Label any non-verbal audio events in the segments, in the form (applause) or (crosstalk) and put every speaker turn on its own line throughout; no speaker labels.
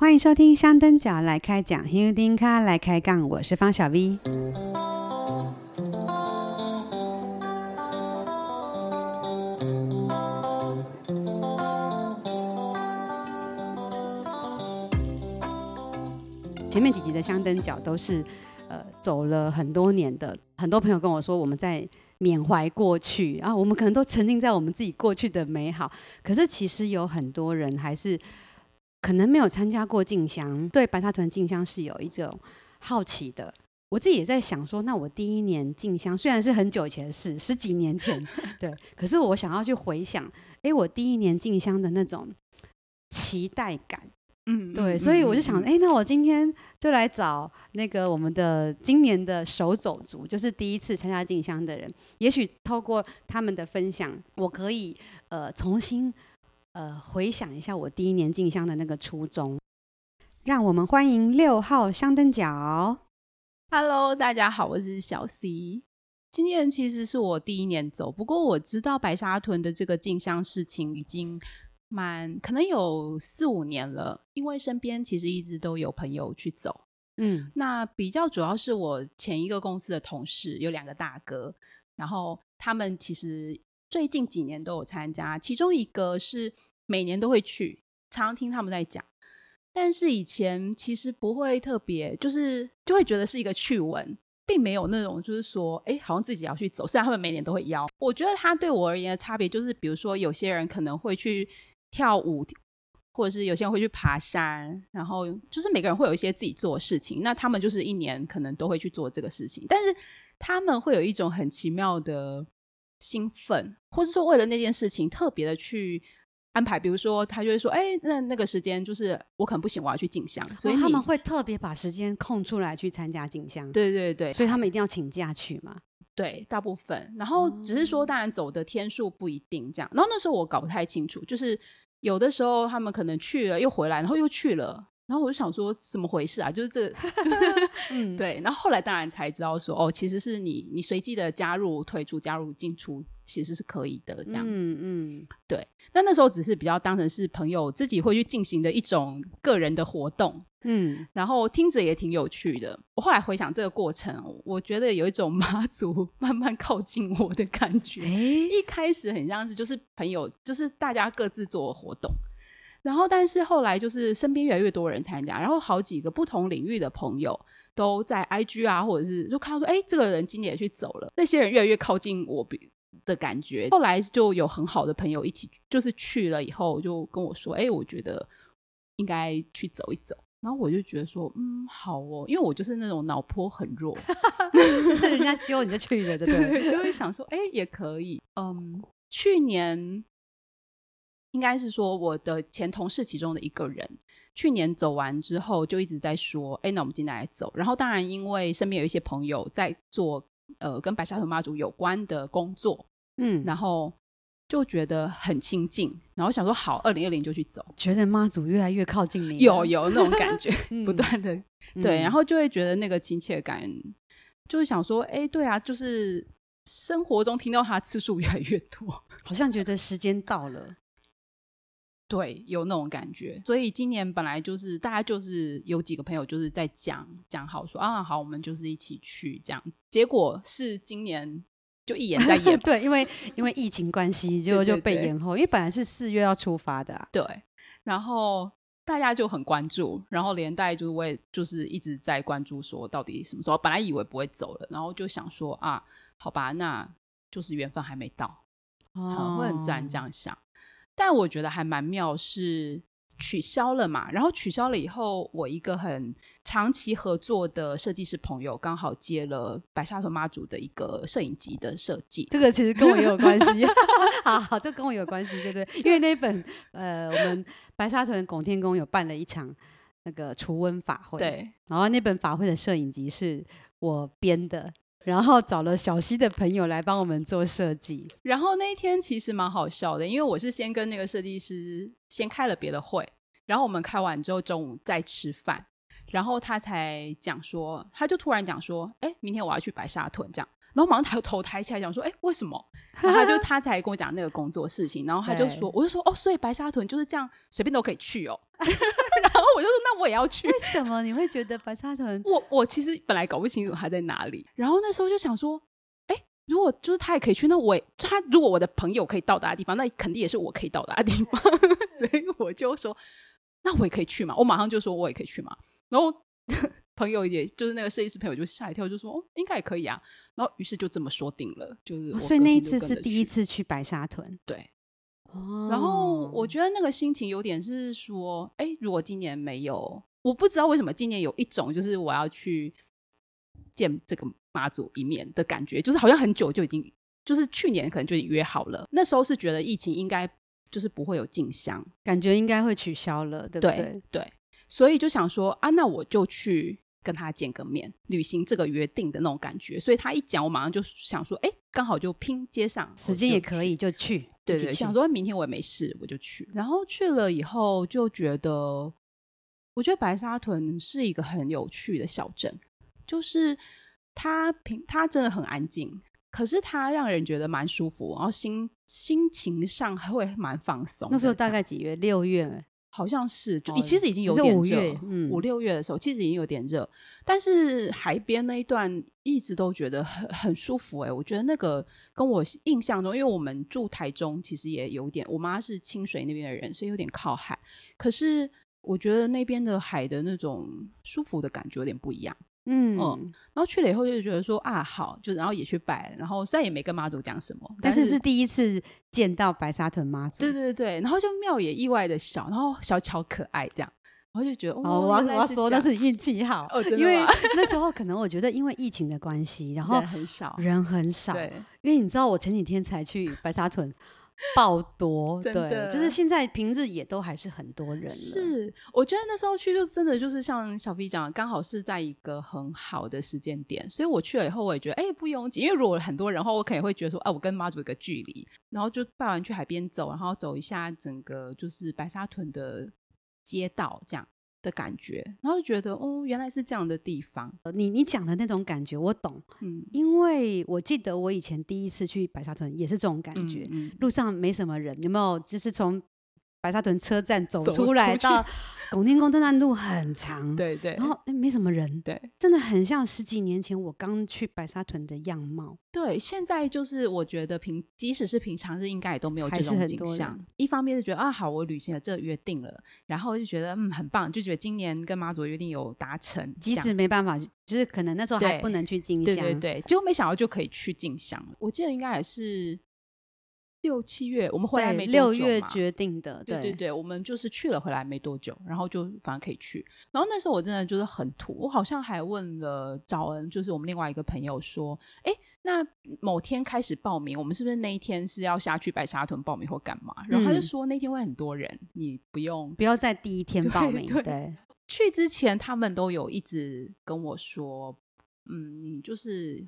欢迎收听香灯脚来开讲，Hiu 丁卡来开杠，我是方小 V。前面几集的香灯脚都是呃走了很多年的，很多朋友跟我说我们在缅怀过去啊，我们可能都沉浸在我们自己过去的美好，可是其实有很多人还是。可能没有参加过进香，对白沙屯进香是有一种好奇的。我自己也在想说，那我第一年进香虽然是很久以前的事，十几年前，对，(laughs) 可是我想要去回想，哎，我第一年进香的那种期待感，嗯，对，嗯、所以我就想，哎，那我今天就来找那个我们的今年的手走族，就是第一次参加进香的人，也许透过他们的分享，我可以呃重新。呃，回想一下我第一年进香的那个初衷，让我们欢迎六号香灯角。
Hello，大家好，我是小 C。今年其实是我第一年走，不过我知道白沙屯的这个进香事情已经蛮可能有四五年了，因为身边其实一直都有朋友去走。嗯，那比较主要是我前一个公司的同事有两个大哥，然后他们其实。最近几年都有参加，其中一个是每年都会去，常常听他们在讲。但是以前其实不会特别，就是就会觉得是一个趣闻，并没有那种就是说，哎，好像自己要去走。虽然他们每年都会邀，我觉得他对我而言的差别就是，比如说有些人可能会去跳舞，或者是有些人会去爬山，然后就是每个人会有一些自己做的事情。那他们就是一年可能都会去做这个事情，但是他们会有一种很奇妙的。兴奋，或是说为了那件事情特别的去安排，比如说他就会说：“哎，那那个时间就是我可能不行，我要去进香。”所以
他们会特别把时间空出来去参加进香。
对对对，
所以他们一定要请假去嘛？
对，大部分。然后只是说，当然走的天数不一定这样。然后那时候我搞不太清楚，就是有的时候他们可能去了又回来，然后又去了。然后我就想说，怎么回事啊？就是这个，就是 (laughs) 嗯，(laughs) 对。然后后来当然才知道说，哦，其实是你你随机的加入、退出、加入、进出，其实是可以的这样子。嗯，嗯对。那那时候只是比较当成是朋友自己会去进行的一种个人的活动。嗯。然后听着也挺有趣的。我后来回想这个过程，我觉得有一种 (laughs) 妈祖慢慢靠近我的感觉。诶一开始很像是就是朋友，就是大家各自做活动。然后，但是后来就是身边越来越多人参加，然后好几个不同领域的朋友都在 IG 啊，或者是就看到说，哎，这个人今年也去走了。那些人越来越靠近我的感觉。后来就有很好的朋友一起，就是去了以后就跟我说，哎，我觉得应该去走一走。然后我就觉得说，嗯，好哦，因为我就是那种脑波很弱，(laughs)
就是人家揪你就去了，对不对？
对，就会想说，哎，也可以。嗯，去年。应该是说，我的前同事其中的一个人，去年走完之后就一直在说：“哎，那我们今天来走。”然后当然，因为身边有一些朋友在做呃跟白沙屯妈祖有关的工作，嗯，然后就觉得很亲近，然后想说好，二零二零就去走，
觉得妈祖越来越靠近你，
有有那种感觉，(laughs) 不断的、嗯、对，然后就会觉得那个亲切感，就是想说：“哎，对啊，就是生活中听到他次数越来越多，
好像觉得时间到了。”
对，有那种感觉，所以今年本来就是大家就是有几个朋友就是在讲讲好说啊，好，我们就是一起去这样子。结果是今年就一延再延，
对，因为因为疫情关系就就被延后，因为本来是四月要出发的啊。
对，然后大家就很关注，然后连带就是我也就是一直在关注说到底什么时候。本来以为不会走了，然后就想说啊，好吧，那就是缘分还没到，哦，会很自然这样想。但我觉得还蛮妙，是取消了嘛？然后取消了以后，我一个很长期合作的设计师朋友刚好接了白沙屯妈祖的一个摄影集的设计。
这个其实跟我也有关系，(laughs) 好好，这跟我有关系，对不对？(laughs) 因为那本呃，我们白沙屯拱天宫有办了一场那个除瘟法会，
对，
然后那本法会的摄影集是我编的。然后找了小溪的朋友来帮我们做设计。
然后那一天其实蛮好笑的，因为我是先跟那个设计师先开了别的会，然后我们开完之后中午再吃饭，然后他才讲说，他就突然讲说，哎，明天我要去白沙屯这样。然后马上抬头抬起来讲说，哎，为什么？然后他就 (laughs) 他才跟我讲那个工作事情，然后他就说，我就说，哦，所以白沙屯就是这样随便都可以去哦。(laughs) 然后我就说，那我也要去。
为什么你会觉得白沙屯？
我我其实本来搞不清楚他在哪里，然后那时候就想说，哎，如果就是他也可以去，那我他如果我的朋友可以到达的地方，那肯定也是我可以到达的地方，(laughs) 所以我就说，那我也可以去嘛。我马上就说我也可以去嘛。然后朋友也就是那个设计师朋友就吓一跳，就说哦，应该也可以啊。然后于是就这么说定了，就是、哦、
所以那一次是第一次去白沙屯，
对。哦然后我觉得那个心情有点是说，哎，如果今年没有，我不知道为什么今年有一种就是我要去见这个妈祖一面的感觉，就是好像很久就已经，就是去年可能就已经约好了，那时候是觉得疫情应该就是不会有进香，
感觉应该会取消了，对不对？
对，对，所以就想说啊，那我就去。跟他见个面，履行这个约定的那种感觉，所以他一讲，我马上就想说，哎，刚好就拼接上，
时间也可以就去，
对对，想说明天我也没事，我就去。然后去了以后，就觉得，我觉得白沙屯是一个很有趣的小镇，就是它平，它真的很安静，可是它让人觉得蛮舒服，然后心心情上还会蛮放松。
那时候大概几月？六月。
好像是，就其实已经有点热，嗯，五六月的时候，其实已经有点热。但是海边那一段一直都觉得很很舒服，欸，哎，我觉得那个跟我印象中，因为我们住台中，其实也有点，我妈是清水那边的人，所以有点靠海。可是我觉得那边的海的那种舒服的感觉有点不一样。嗯，嗯，然后去了以后就觉得说啊，好，就然后也去拜，然后虽然也没跟妈祖讲什么，
但是是第一次见到白沙屯妈祖，
对对对，然后就庙也意外的小，然后小巧可爱这样，然后就觉得哦，
我要我要说那是运气好，哦，真的？因为那时候可能我觉得因为疫情的关系，(laughs) 然后
很少人
很少，对，因为你知道我前几天才去白沙屯。(laughs) 爆多，对，就是现在平日也都还是很多人。
是，我觉得那时候去就真的就是像小 V 讲的，刚好是在一个很好的时间点，所以我去了以后，我也觉得哎、欸、不拥挤，因为如果很多人的话，我可能会觉得说，哎、啊，我跟妈祖有个距离，然后就拜完去海边走，然后走一下整个就是白沙屯的街道这样。的感觉，然后觉得哦，原来是这样的地方。
你你讲的那种感觉，我懂。嗯，因为我记得我以前第一次去白沙屯也是这种感觉，嗯嗯、路上没什么人，有没有？就是从。白沙屯车站走出来到拱天宫，那段路很长，
对对，
然后哎没什么人，
对，
真的很像十几年前我刚去白沙屯的样貌。
对，现在就是我觉得平，即使是平常日，应该也都没有这种景象。一方面是觉得啊，好，我履行了这个约定了，然后就觉得嗯很棒，就觉得今年跟妈祖约定有达成，
即使没办法，就是可能那时候还不能去进香，
对对对，结果没想到就可以去进香。我记得应该也是。六七月，我们回来没多久嘛。六月
决定的，
对对对，我们就是去了回来没多久，然后就反正可以去。然后那时候我真的就是很土，我好像还问了找恩，就是我们另外一个朋友说，哎，那某天开始报名，我们是不是那一天是要下去白沙屯报名或干嘛？然后他就说那天会很多人，你不用
不要在第一天报名。
对，去之前他们都有一直跟我说，嗯，你就是。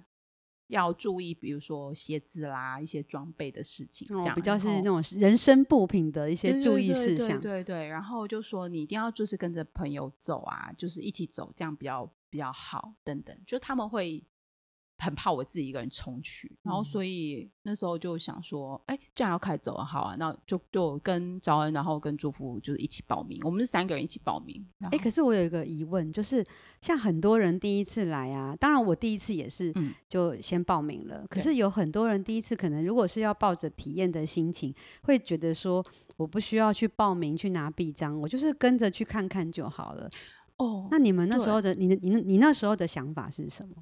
要注意，比如说鞋子啦，一些装备的事情，这样、哦、比较是那种
人身部品的一些注意事项。对对，对，对，对，对，
然后就说你一定要就是跟着朋友走啊，就是一起走，这样比较比较好。等等，就他们会。很怕我自己一个人冲去，然后所以那时候就想说，哎、嗯，这样要开走了，好啊，那就就跟招恩，然后跟祝福就是一起报名，我们是三个人一起报名。
哎，可是我有一个疑问，就是像很多人第一次来啊，当然我第一次也是，就先报名了。嗯、可是有很多人第一次可能如果是要抱着体验的心情，会觉得说我不需要去报名去拿臂章，我就是跟着去看看就好了。哦，那你们那时候的，你的你你那时候的想法是什么？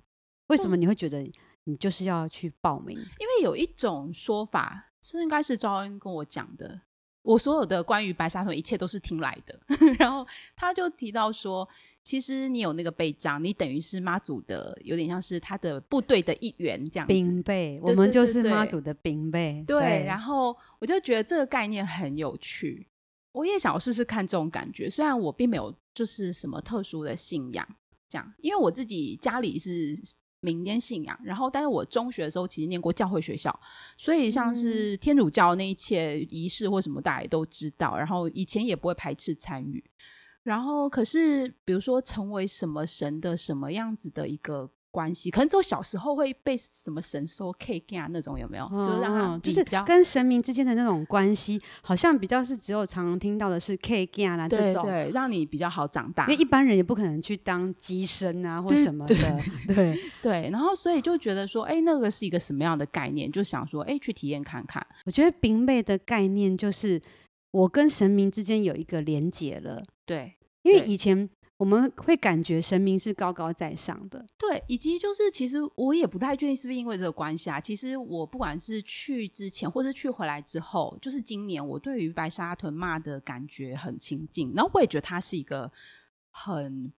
为什么你会觉得你就是要去报名？
因为有一种说法是，应该是招恩跟我讲的。我所有的关于白沙屯一切都是听来的。(laughs) 然后他就提到说，其实你有那个备章，你等于是妈祖的，有点像是他的部队的一员这样子。
兵备，我们就是妈祖的兵备。
对，对，然后我就觉得这个概念很有趣，我也想要试试看这种感觉。虽然我并没有就是什么特殊的信仰，这样，因为我自己家里是。民间信仰，然后，但是我中学的时候其实念过教会学校，所以像是天主教那一切仪式或什么，大家也都知道。然后以前也不会排斥参与。然后，可是比如说成为什么神的什么样子的一个关系，可能只有小时候会被什么神收 K 啊那种有没有？
哦、
就是让他
就是跟神明之间的那种关系，好像比较是只有常常听到的是 K 啊这种，
对，让你比较好长大。
因为一般人也不可能去当机身啊或什么的，对 (laughs) 对，(laughs)
对。然后所以就觉得说，哎，那个是一个什么样的概念？就想说，哎，去体验看看。
我觉得冰妹的概念就是我跟神明之间有一个连结了，
对，
因为以前。我们会感觉神明是高高在上的，
对，以及就是其实我也不太确定是不是因为这个关系啊。其实我不管是去之前，或是去回来之后，就是今年我对于白沙屯妈的感觉很亲近，然后我也觉得她是一个很，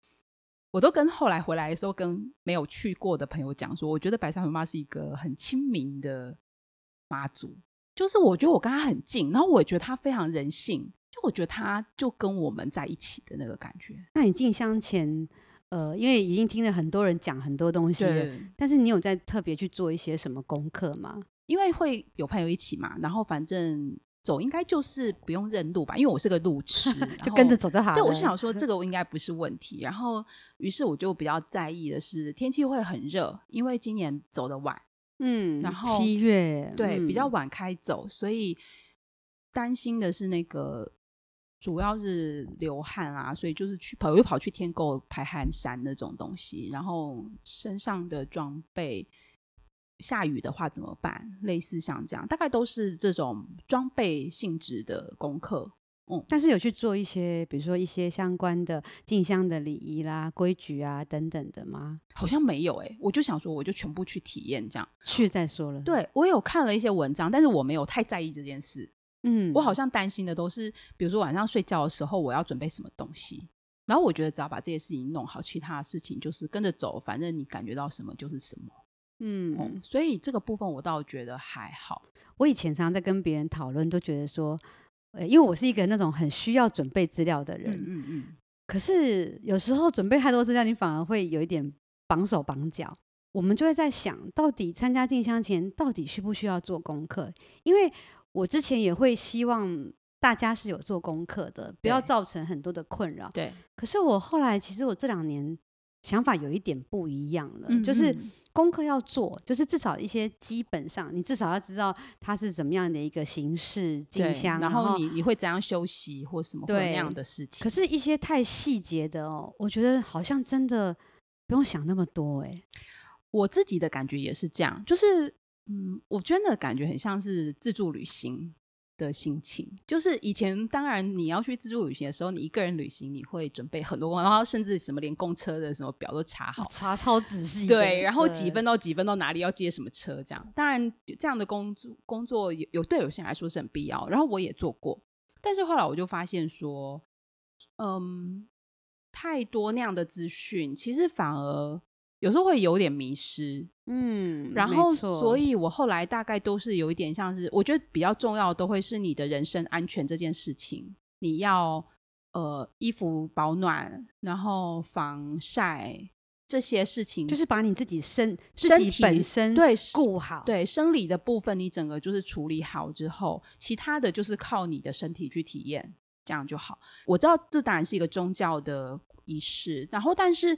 我都跟后来回来的时候跟没有去过的朋友讲说，我觉得白沙屯妈是一个很亲民的妈祖，就是我觉得我跟她很近，然后我也觉得她非常人性。我觉得他就跟我们在一起的那个感觉。
那你进香前，呃，因为已经听了很多人讲很多东西了，但是你有在特别去做一些什么功课吗？
因为会有朋友一起嘛，然后反正走应该就是不用认路吧，因为我是个路痴，(laughs)
就跟着走就好了。
对，我是想说这个应该不是问题。然后，于是我就比较在意的是天气会很热，因为今年走的晚，
嗯，
然后
七月，
对，
嗯，
比较晚开走，所以担心的是那个。主要是流汗啊，所以就是去跑又跑去天狗排汗衫那种东西，然后身上的装备下雨的话怎么办？类似像这样，大概都是这种装备性质的功课。嗯，
但是有去做一些，比如说一些相关的进香的礼仪啦、规矩啊等等的吗？
好像没有诶、欸，我就想说，我就全部去体验这样，
去再说了。
对，我有看了一些文章，但是我没有太在意这件事。
嗯，
我好像担心的都是，比如说晚上睡觉的时候，我要准备什么东西。然后我觉得只要把这些事情弄好，其他的事情就是跟着走，反正你感觉到什么就是什么。
嗯，嗯，
所以这个部分我倒觉得还好。
我以前常常在跟别人讨论，都觉得说，呃，因为我是一个那种很需要准备资料的人，
嗯嗯嗯。
可是有时候准备太多资料，你反而会有一点绑手绑脚。我们就会在想，到底参加进香前，到底需不需要做功课？因为我之前也会希望大家是有做功课的，不要造成很多的困扰。
对。
可是我后来其实我这两年想法有一点不一样了，
嗯嗯，
就是功课要做，就是至少一些基本上，你至少要知道它是怎么样的一个形式进香，
然后你你会怎样休息或什么对那样的事情。
可是，一些太细节的哦，我觉得好像真的不用想那么多哎。
我自己的感觉也是这样，就是。嗯，我真的感觉很像是自助旅行的心情。就是以前，当然你要去自助旅行的时候，你一个人旅行，你会准备很多，然后甚至什么连公车的什么表都查好，
查超仔细。
对，然后几分到几分到哪里要接什么车，这样。当然，这样的工作工作有有对有些人来说是很必要。然后我也做过，但是后来我就发现说，嗯，太多那样的资讯，其实反而。有时候会有点迷失，
嗯，
然后所以我后来大概都是有一点像是，我觉得比较重要的都会是你的人身安全这件事情，你要呃衣服保暖，然后防晒这些事情，
就是把你自己身
身
体本身
对
顾好，
对生理的部分你整个就是处理好之后，其他的就是靠你的身体去体验，这样就好。我知道这当然是一个宗教的仪式，然后但是。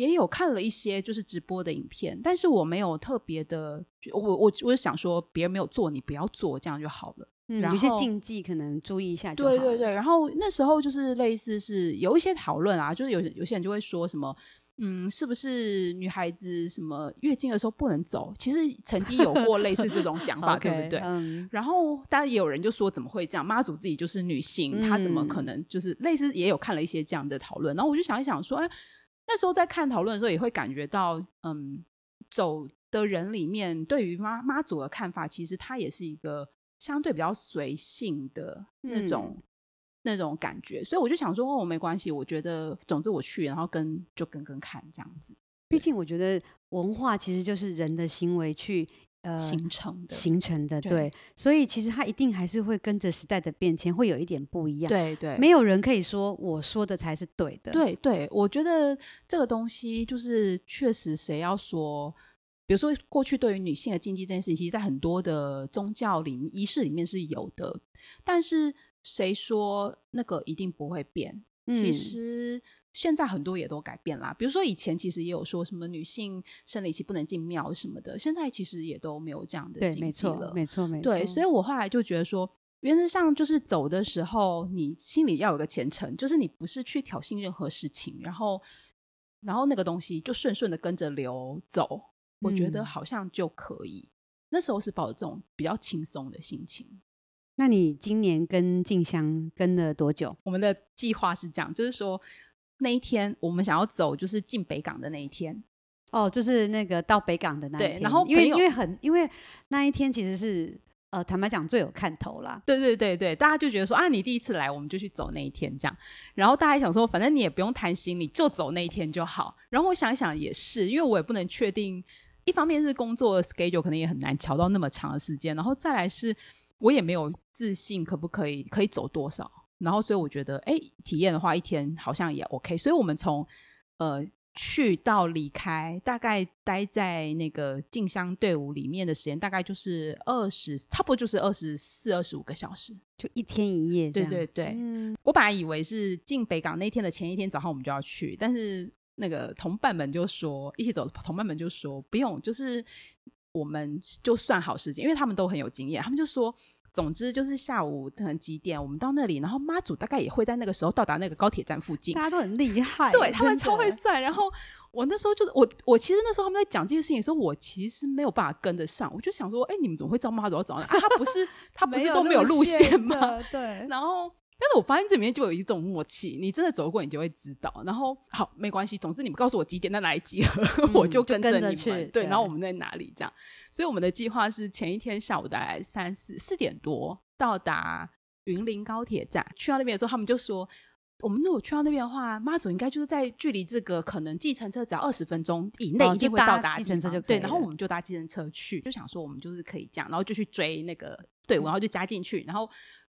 也有看了一些就是直播的影片，但是我没有特别的，我我我是想说，别人没有做，你不要做，这样就好了。
嗯，有些禁忌可能注意一下就好了。
对对对，然后那时候就是类似是有一些讨论啊，就是有有些人就会说什么，嗯，是不是女孩子什么月经的时候不能走？其实曾经有过类似这种讲法，okay, (laughs) 对不对？
嗯。
然后当然也有人就说，怎么会这样？妈祖自己就是女性，她怎么可能就是类似？也有看了一些这样的讨论，然后我就想一想说，哎。那时候在看讨论的时候，也会感觉到，嗯，走的人里面对于妈妈祖的看法，其实他也是一个相对比较随性的那种、嗯、那种感觉。所以我就想说，哦，没关系，我觉得，总之我去，然后跟就跟跟看这样子。
毕竟我觉得文化其实就是人的行为去。呃，
形成的，
形成的，对，
对，
所以其实它一定还是会跟着时代的变迁，会有一点不一样。
对对，
没有人可以说我说的才是对的。
对对，我觉得这个东西就是确实，谁要说，比如说过去对于女性的禁忌这件事情，其实在很多的宗教里仪式里面是有的，但是谁说那个一定不会变？其实现在很多也都改变啦。比如说以前其实也有说什么女性生理期不能进庙什么的，现在其实也都没有这样的禁忌了。
没错，没错，
对，所以我后来就觉得说，原则上就是走的时候，你心里要有个虔诚，就是你不是去挑衅任何事情，然后，然后那个东西就顺顺的跟着流走，我觉得好像就可以。嗯、那时候是抱着这种比较轻松的心情。
那你今年跟静香跟了多久？
我们的计划是这样，就是说那一天我们想要走，就是进北港的那一天。
哦，就是那个到北港的那一天。
对，然后
因为因为很因为那一天其实是呃，坦白讲最有看头啦。
对对对对，大家就觉得说啊，你第一次来，我们就去走那一天这样。然后大家想说，反正你也不用贪心，你就走那一天就好。然后我想想也是，因为我也不能确定，一方面是工作的 schedule 可能也很难乔到那么长的时间，然后再来是。我也没有自信，可不可以可以走多少？然后，所以我觉得，哎，体验的话，一天好像也 OK。所以我们从呃去到离开，大概待在那个进香队伍里面的时间，大概就是二十，差不多就是二十四、二十五个小时，
就一天一夜。
对对对，嗯，我本来以为是进北港那天的前一天早上我们就要去，但是那个同伴们就说，一起走的同伴们就说不用，就是。我们就算好时间，因为他们都很有经验，他们就说，总之就是下午可能几点，我们到那里，然后妈祖大概也会在那个时候到达那个高铁站附近。
大家都很厉害，
对他们超会算。然后我那时候就是我，我其实那时候他们在讲这些事情的时候，我其实没有办法跟得上。我就想说，哎，你们怎么会知道妈祖要走啊？他不是他不是都没有路线吗？
对，(laughs)
然后。但是我发现这里面就有一种默契，你真的走过，你就会知道。然后好，没关系，总之你们告诉我几点在哪里集合，嗯、(laughs) 我就跟着你
们。对，
对，然后我们在哪里这样。所以我们的计划是前一天下午大概三四四点多到达云林高铁站。去到那边的时候，他们就说，我们如果去到那边的话，妈祖应该就是在距离这个可能计程车只要二十分钟以内一定会到达计程车就对。然后我们就搭计程车去，就想说我们就是可以这样，然后就去追那个队伍，然后就加进去，然后。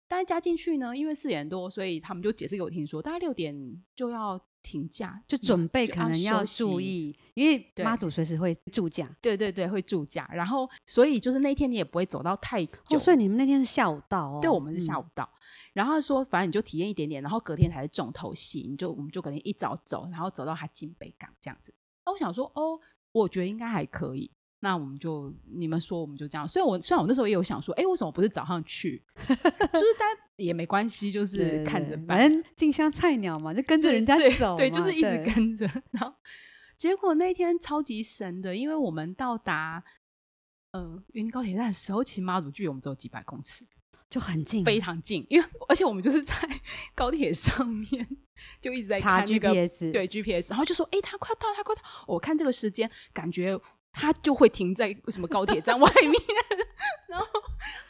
大家加进去呢，因为四点多，所以他们就解释给我听说，大概六点就要停假，
就准备可能要注意，因为妈祖随时会住驾。
对对对，会住驾。然后，所以就是那天你也不会走到太久。
哦，所以你们那天是下午到哦？
对，我们是下午到。嗯、然后说，反正你就体验一点点，然后隔天才是重头戏。你就我们就可能一早走，然后走到他进北港这样子。那我想说，哦，我觉得应该还可以。那我们就你们说，我们就这样。虽然我虽然我那时候也有想说，哎，为什么不是早上去？(laughs) 就是但也没关系，就是看着。
反正进香菜鸟嘛，就跟着人家走
对。对，就是一直跟着。(laughs) 然后结果那天超级神的，因为我们到达呃云林高铁站的时候，其实妈祖距离我们只有几百公尺，
就很近，
非常近。因为而且我们就是在 (laughs) 高铁上面就一直在看那个
GPS，
对 GPS，然后就说，哎，他快到，他快到。我看这个时间，感觉。他就会停在什么高铁站外面，然后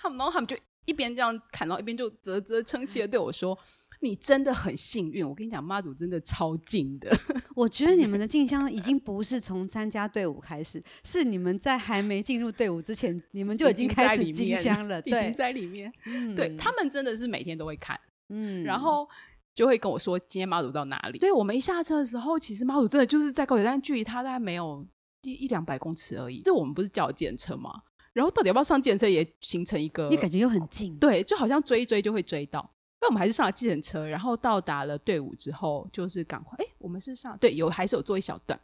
他们，然后他们就一边这样砍，然后一边就啧啧称奇的对我说：“你真的很幸运，我跟你讲，妈祖真的超近的。(laughs) ”
我觉得你们的进香已经不是从参加队伍开始，是你们在还没进入队伍之前，你们就已经开始进香了，
已经在里面。
嗯、(laughs)
对，他们真的是每天都会看，嗯，然后就会跟我说今天妈祖到哪里。对我们一下车的时候，其实妈祖真的就是在高铁站，距离他大概没有。一一两百公尺而已，这我们不是叫计程车吗？然后到底要不要上计程车，也形成一个，
你感觉又很近，
对，就好像追一追就会追到。那我们还是上了计程车，然后到达了队伍之后，就是赶快，哎，我们是上对，有还是有做一小段，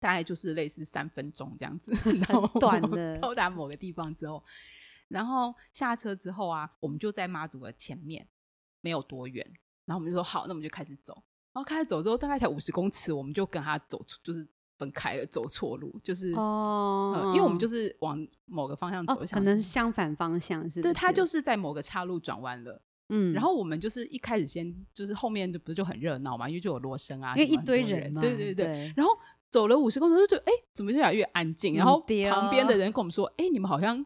大概就是类似三分钟这样子，(laughs)
很短的。
到达某个地方之后，然后下车之后啊，我们就在妈祖的前面，没有多远，然后我们就说好，那我们就开始走。然后开始走之后，大概才五十公尺，我们就跟他走出，就是。分开了，走错路，就是哦、呃，因为我们就是往某个方向走，
哦、可能相反方向是，是，
对，他就是在某个岔路转弯了，嗯，然后我们就是一开始先就是后面就不是就很热闹嘛，因为就有锣声啊，
因为一堆人嘛，
对对对，对，然后走了五十公尺就觉得哎，怎么越来越安静？然后旁边的人跟我们说，哎，你们好像。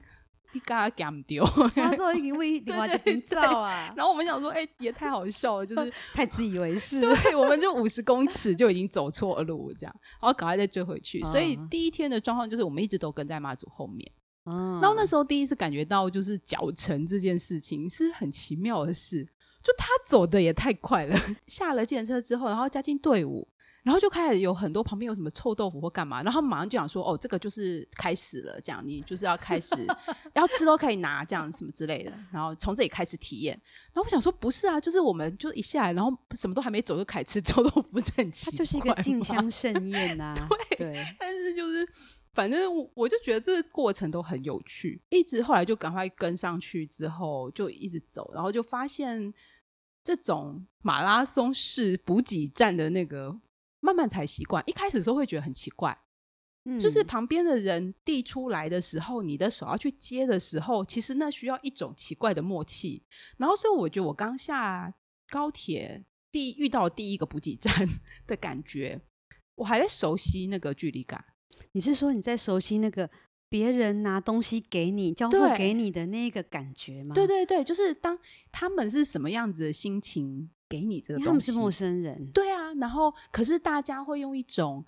你刚刚给他们丢，
他说因为电话就变噪啊，(laughs)
然后我们想说，哎、欸，也太好笑了，就是 (laughs)
太自以为是。(laughs)
对，我们就五十公尺就已经走错路，这样，然后赶快再追回去。所以第一天的状况就是，我们一直都跟在妈祖后面。嗯，然后那时候第一次感觉到，就是脚程这件事情是很奇妙的事。就他走的也太快了。下了计程车之后，然后加进队伍。然后就开始有很多旁边有什么臭豆腐或干嘛，然后他们马上就想说：“哦，这个就是开始了，这样你就是要开始要吃都可以拿，这样什么之类的。”然后从这里开始体验。然后我想说：“不是啊，就是我们就一下来，然后什么都还没走就开始吃臭豆腐，不是很奇怪？
就是一个进香盛宴呐、啊。
对，对，但是就是反正我，我就觉得这个过程都很有趣。一直后来就赶快跟上去，之后就一直走，然后就发现这种马拉松式补给站的那个。慢慢才习惯，一开始的时候会觉得很奇怪，嗯，就是旁边的人递出来的时候，你的手要去接的时候，其实那需要一种奇怪的默契。然后，所以我觉得我刚下高铁第遇到第一个补给站 (laughs) 的感觉，我还在熟悉那个距离感。
你是说你在熟悉那个别人拿东西给你交付给你的那个感觉吗？
对对对，就是当他们是什么样子的心情。给你这个东西，他们
是陌生人，
对啊。然后，可是大家会用一种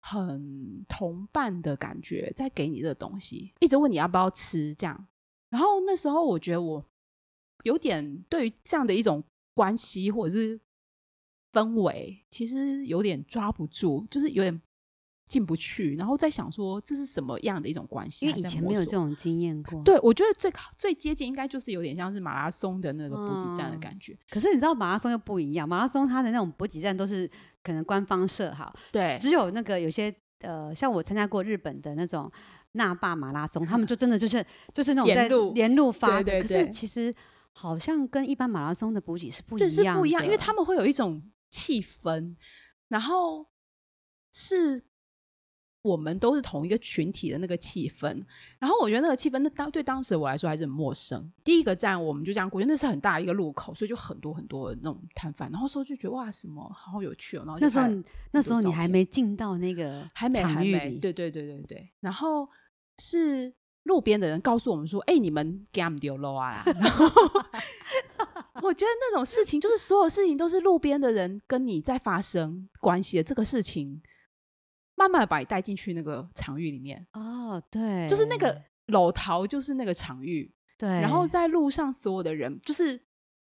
很同伴的感觉在给你这个东西，一直问你要不要吃，这样。然后那时候，我觉得我有点对于这样的一种关系或者是氛围，其实有点抓不住，就是有点。进不去，然后在想说这是什么样的一种关系？
因为以前没有这种经验过。
对，我觉得最最接近应该就是有点像是马拉松的那个补给站的感觉。
嗯。可是你知道马拉松又不一样，马拉松它的那种补给站都是可能官方设好，
对，
只有那个有些呃，像我参加过日本的那种那霸马拉松，他们就真的就是就是那种在沿路发的。对对对。可是其实好像跟一般马拉松的补给是不一样的，
是不一样，因为他们会有一种气氛，然后是。我们都是同一个群体的那个气氛，然后我觉得那个气氛，那当对当时我来说还是很陌生。第一个站我们就这样过去，那是很大一个路口，所以就很多很多的那种摊贩。然后时候就觉得哇，什么好有趣哦。然后
那时候那时候你还没进到那个
还没还没对对对对对。然后是路边的人告诉我们说：“哎，你们 game 丢了啊！” (laughs) 然后我觉得那种事情，就是所有事情都是路边的人跟你在发生关系的这个事情。慢慢的把你带进去那个场域里面
哦，对，
就是那个楼桃，就是那个场域，
对。
然后在路上所有的人，就是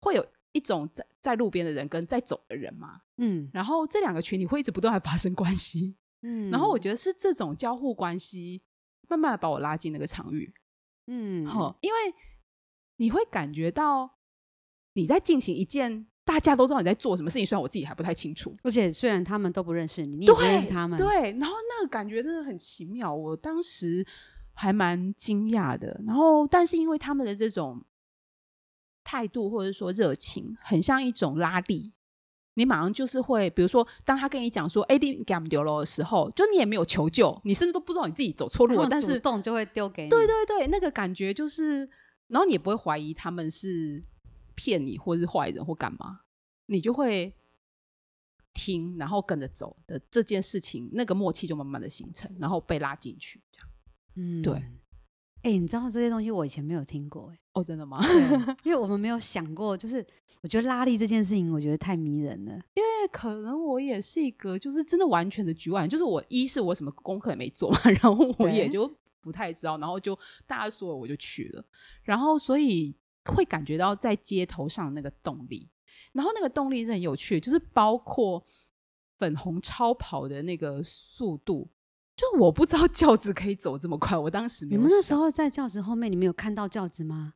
会有一种在在路边的人跟在走的人嘛，嗯。然后这两个群体会一直不断的发生关系，嗯。然后我觉得是这种交互关系，慢慢的把我拉进那个场域，嗯。好，因为你会感觉到你在进行一件。大家都知道你在做什么事情，虽然我自己还不太清楚。
而且虽然他们都不认识你，你也不认识他们。
对，然后那个感觉真的很奇妙，我当时还蛮惊讶的。然后，但是因为他们的这种态度或者说热情，很像一种拉力，你马上就是会，比如说，当他跟你讲说“哎，你给他们丢了”的时候，就你也没有求救，你甚至都不知道你自己走错路了，但是
主动就会丢给你。
对对对，那个感觉就是，然后你也不会怀疑他们是。骗你，或是坏人，或干嘛，你就会听，然后跟着走的这件事情，那个默契就慢慢的形成，然后被拉进去，这样。嗯，对。
哎、欸，你知道这些东西我以前没有听过，哎，
哦，真的吗？(laughs)
因为我们没有想过，就是我觉得拉力这件事情，我觉得太迷人了。
因为可能我也是一个，就是真的完全的局外，就是我一是我什么功课也没做嘛，然后我也就不太知道，然后就大家说了我就去了，然后所以。会感觉到在街头上那个动力，然后那个动力是很有趣，就是包括粉红超跑的那个速度，就我不知道轿子可以走这么快。我当时没有，
你们那时候在轿子后面，你们有看到轿子吗？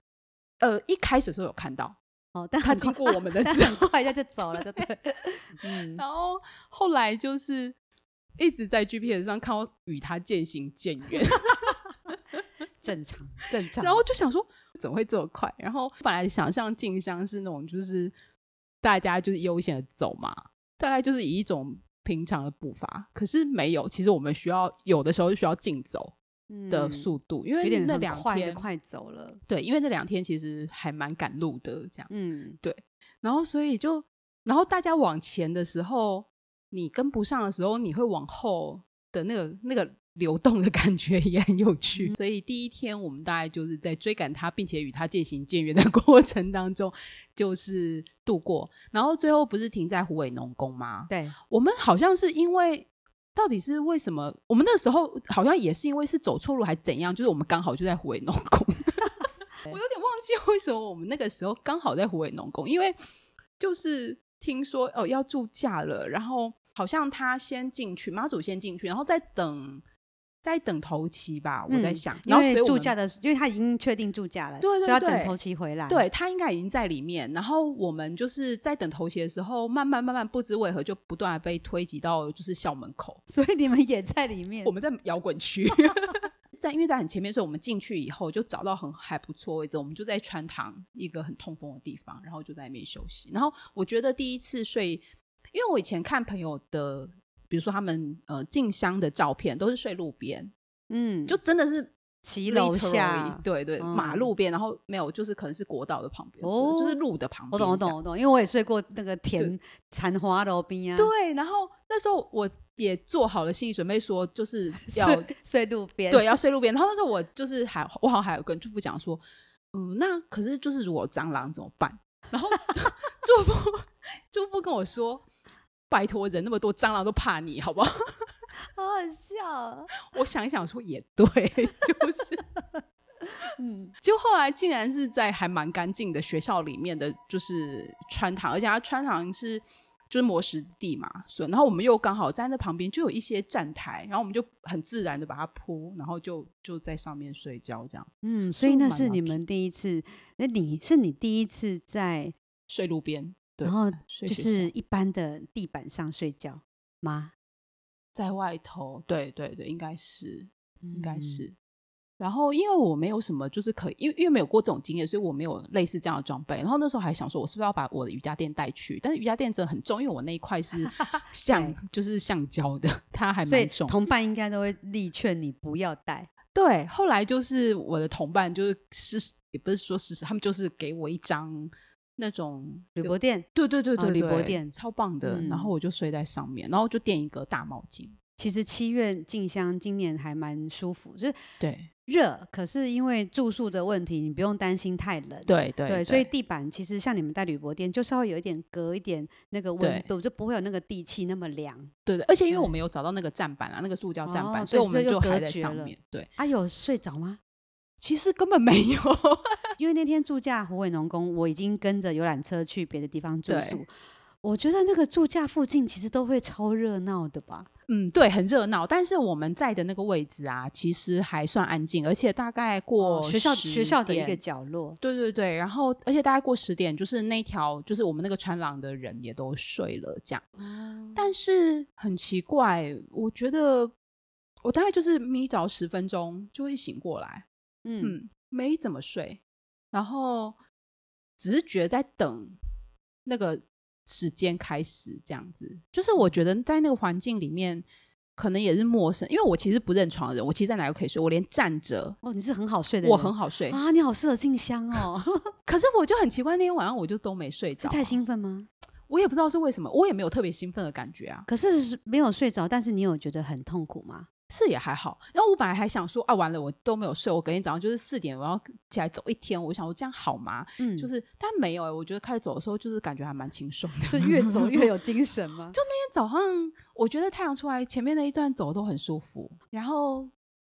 呃，一开始的时候有看到，
哦，但
他经过我们的时候，
很快一下就走了，对不对？(laughs)
嗯，然后后来就是一直在 GPS 上看我与他渐行渐远。(laughs)
正常，(laughs) 正常。
然后就想说，怎么会这么快？然后本来想象静香是那种，就是大家就是悠闲的走嘛，大概就是以一种平常的步伐。可是没有，其实我们需要有的时候是需要竞走的速度，嗯、因为那两天
快走了。
对，因为那两天其实还蛮赶路的，这样。
嗯，
对。然后所以就，然后大家往前的时候，你跟不上的时候，你会往后的那个那个。流动的感觉也很有趣，所以第一天我们大概就是在追赶他，并且与他渐行渐远的 (laughs) 过程当中，就是度过。然后最后不是停在湖尾农工吗？
对，
我们好像是因为，到底是为什么？我们那时候好像也是因为是走错路还怎样？就是我们刚好就在湖尾农工。(laughs) 我有点忘记为什么我们那个时候刚好在湖尾农工，因为就是听说哦要住假了，然后好像他先进去，妈祖先进去，然后再等。在等头期吧，我在想，嗯、然后所以
驻驾的，因为他已经确定住假了，
对对对，
所以要等头期回来。
对，他应该已经在里面，然后我们就是在等头期的时候，慢慢慢慢不知为何就不断的被推挤到就是校门口，
所以你们也在里面。
我们在摇滚区，(laughs) 在因为在很前面，所以我们进去以后就找到很还不错位置，我们就在穿堂一个很通风的地方，然后就在那边休息。然后我觉得第一次睡，因为我以前看朋友的。比如说他们呃进香的照片都是睡路边，嗯，就真的是
骑楼下，
对对，嗯、马路边，然后没有，就是可能是国道的旁边，哦，就是路的旁边。
我懂我懂我懂，因为我也睡过那个田残花路边啊。
对，然后那时候我也做好了心理准备，说就是 (laughs) 要
睡，睡路边，
对，要睡路边。然后那时候我就是还我好像还有跟祝福讲说，嗯，那可是就是如果蟑螂怎么办？然后 (laughs) 祝福祝福跟我说。拜托，人那么多，蟑螂都怕你，好不好？(laughs)
好好笑啊。(laughs)
我想一想，说也对，(laughs) 就是，嗯，就后来竟然是在还蛮干净的学校里面的就是穿堂，而且它穿堂是就是磨石子地嘛，所以然后我们又刚好在那旁边就有一些站台，然后我们就很自然的把它铺，然后就就在上面睡觉这样。
嗯，所以那是你们第一次，那你是你第一次在
睡路边。
然后就是一般的地板上睡觉吗？
在外头，对对对，应该是，应该是。嗯、然后因为我没有什么，就是可以，因为因为没有过这种经验，所以我没有类似这样的装备。然后那时候还想说，我是不是要把我的瑜伽垫带去？但是瑜伽垫真的很重，因为我那一块是 (laughs) 橡，就是橡胶的，(laughs) 它还蛮重。
同伴应该都会力劝你不要带。
对，后来就是我的同伴，就是是也不是说是他们就是给我一张。那种
铝箔垫，
对对对对，铝
箔垫
超棒的。然后我就睡在上面，然后就垫一个大毛巾。
其实七月进香今年还蛮舒服，就是
对
热，可是因为住宿的问题，你不用担心太冷。
对对对，
所以地板其实像你们带铝箔垫，就稍微有一点隔一点那个温度，就不会有那个地气那么凉。
对对，而且因为我们有找到那个站板啊，那个塑胶站板，所以我们就还在上面。对，
啊，有睡着吗？
其实根本没有。
因为那天住驾虎尾农工，我已经跟着游览车去别的地方住宿。我觉得那个住驾附近其实都会超热闹的吧？
嗯，对，很热闹。但是我们在的那个位置啊，其实还算安静，而且大概过、哦、
学校学校的一个角落。
对对对，然后而且大概过十点，就是那条就是我们那个穿廊的人也都睡了，这样。嗯、但是很奇怪，我觉得我大概就是眯着十分钟就会醒过来。嗯，嗯，没怎么睡。然后只是觉得在等那个时间开始这样子，就是我觉得在那个环境里面可能也是陌生，因为我其实不认床的人，我其实在哪都可以睡，我连站着
哦，你是很好睡的人，
我很好睡
啊，你好适合静香哦。(laughs)
可是我就很奇怪，那天晚上我就都没睡着，
太兴奋吗？(tsk)
我也不知道是为什么，我也没有特别兴奋的感觉啊。
可是没有睡着，但是你有觉得很痛苦吗？
是也还好，然后我本来还想说啊，完了我都没有睡，我隔天早上就是四点我要起来走一天，我想我这样好吗？嗯，就是但没有哎、欸，我觉得开始走的时候就是感觉还蛮轻松的，
就越走越有 (laughs) 精神嘛？
就那天早上，我觉得太阳出来前面那一段走都很舒服，然后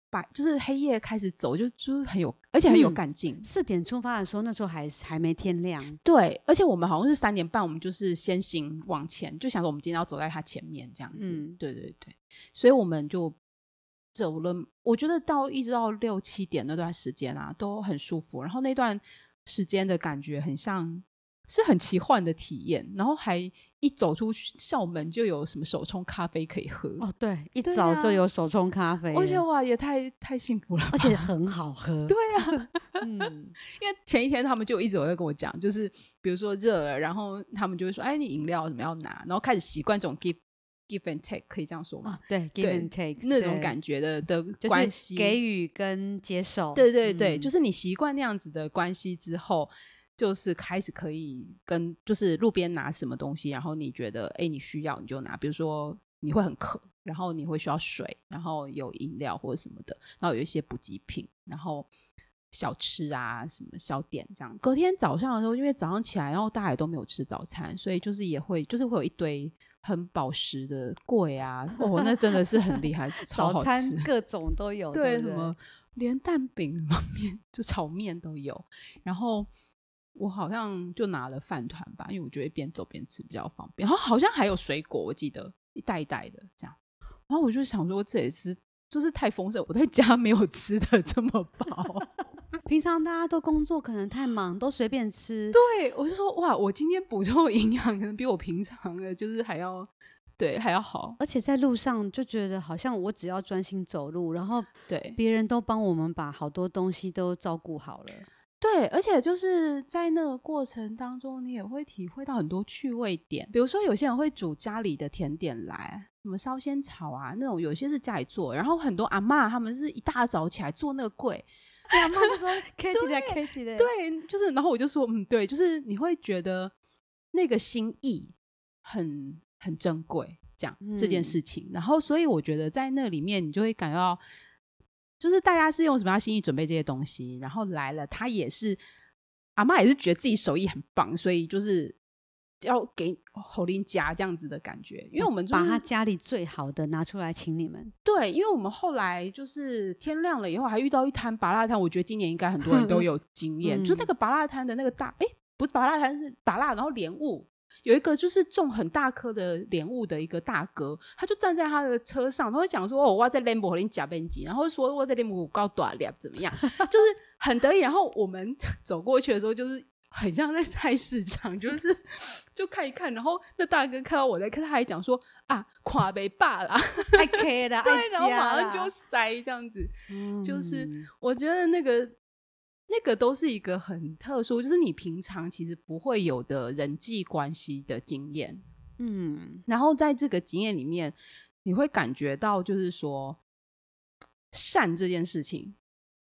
把就是黑夜开始走就就很有，而且很有干劲。
四、嗯、点出发的时候，那时候还还没天亮，
对，而且我们好像是三点半，我们就是先行往前，就想说我们今天要走在他前面这样子，嗯、对对对，所以我们就。走了，我觉得到一直到六七点那段时间啊，都很舒服。然后那段时间的感觉很像是很奇幻的体验。然后还一走出校门就有什么手冲咖啡可以喝
哦，对，一早就有手冲咖啡，
我觉得哇，也太太幸福了，
而且很好喝。
对啊，(laughs) 嗯，(laughs) 因为前一天他们就一直有在跟我讲，就是比如说热了，然后他们就会说，哎，你饮料怎么要拿？然后开始习惯这种 gift。Give and take 可以这样说吗？
哦、对，give and take
那种感觉的的关系，
给予跟接受。
对对对，嗯、就是你习惯那样子的关系之后，就是开始可以跟就是路边拿什么东西，然后你觉得哎你需要你就拿，比如说你会很渴，然后你会需要水，然后有饮料或者什么的，然后有一些补给品，然后小吃啊什么小点这样。隔天早上的时候，因为早上起来，然后大家也都没有吃早餐，所以就是也会就是会有一堆。很饱食的贵啊！哦，那真的是很厉害，超好吃，
早 (laughs) 餐各种都有，
对，
对对
什么连蛋饼、什么面就炒面都有。然后我好像就拿了饭团吧，因为我觉得边走边吃比较方便。然后好像还有水果，我记得一袋一袋的这样。然后我就想说，这也是就是太丰盛，我在家没有吃的这么饱。
平常大家都工作，可能太忙，都随便吃。
对，我就说哇，我今天补充营养可能比我平常的，就是还要对还要好。
而且在路上就觉得好像我只要专心走路，然后
对
别人都帮我们把好多东西都照顾好了。
对，而且就是在那个过程当中，你也会体会到很多趣味点。比如说，有些人会煮家里的甜点来，什么烧仙草啊那种，有些是家里做，然后很多阿嬷他们是一大早起来做那个粿。(laughs)
对啊，妈妈说可以起来，可以起来。
对，就是，然后我就说，嗯，对，就是你会觉得那个心意很很珍贵，这样、嗯、这件事情。然后，所以我觉得在那里面，你就会感到，就是大家是用什么样心意准备这些东西，然后来了，他也是阿妈也是觉得自己手艺很棒，所以就是。要给侯林家这样子的感觉，因为我们、就是、
把他家里最好的拿出来请你们。
对，因为我们后来就是天亮了以后，还遇到一摊芭乐摊，我觉得今年应该很多人都 (laughs) 有经验，嗯、就那个芭乐摊的那个大，哎、欸，不是芭乐摊是芭乐，然后莲雾有一个就是种很大颗的莲雾的一个大哥，他就站在他的车上，他会讲说：“哦，我在莲雾和你夹边机。”然后说：“我在莲雾高短了怎么样？” (laughs) 就是很得意。然后我们 (laughs) 走过去的时候，就是。很像在菜市场，(laughs) 就是就看一看，然后那大哥看到我在看，他还讲说啊，跨北霸啦，
太可以了，(laughs)
对，然后马上就塞这样子，嗯、就是我觉得那个那个都是一个很特殊，就是你平常其实不会有的人际关系的经验，嗯，然后在这个经验里面，你会感觉到就是说善这件事情。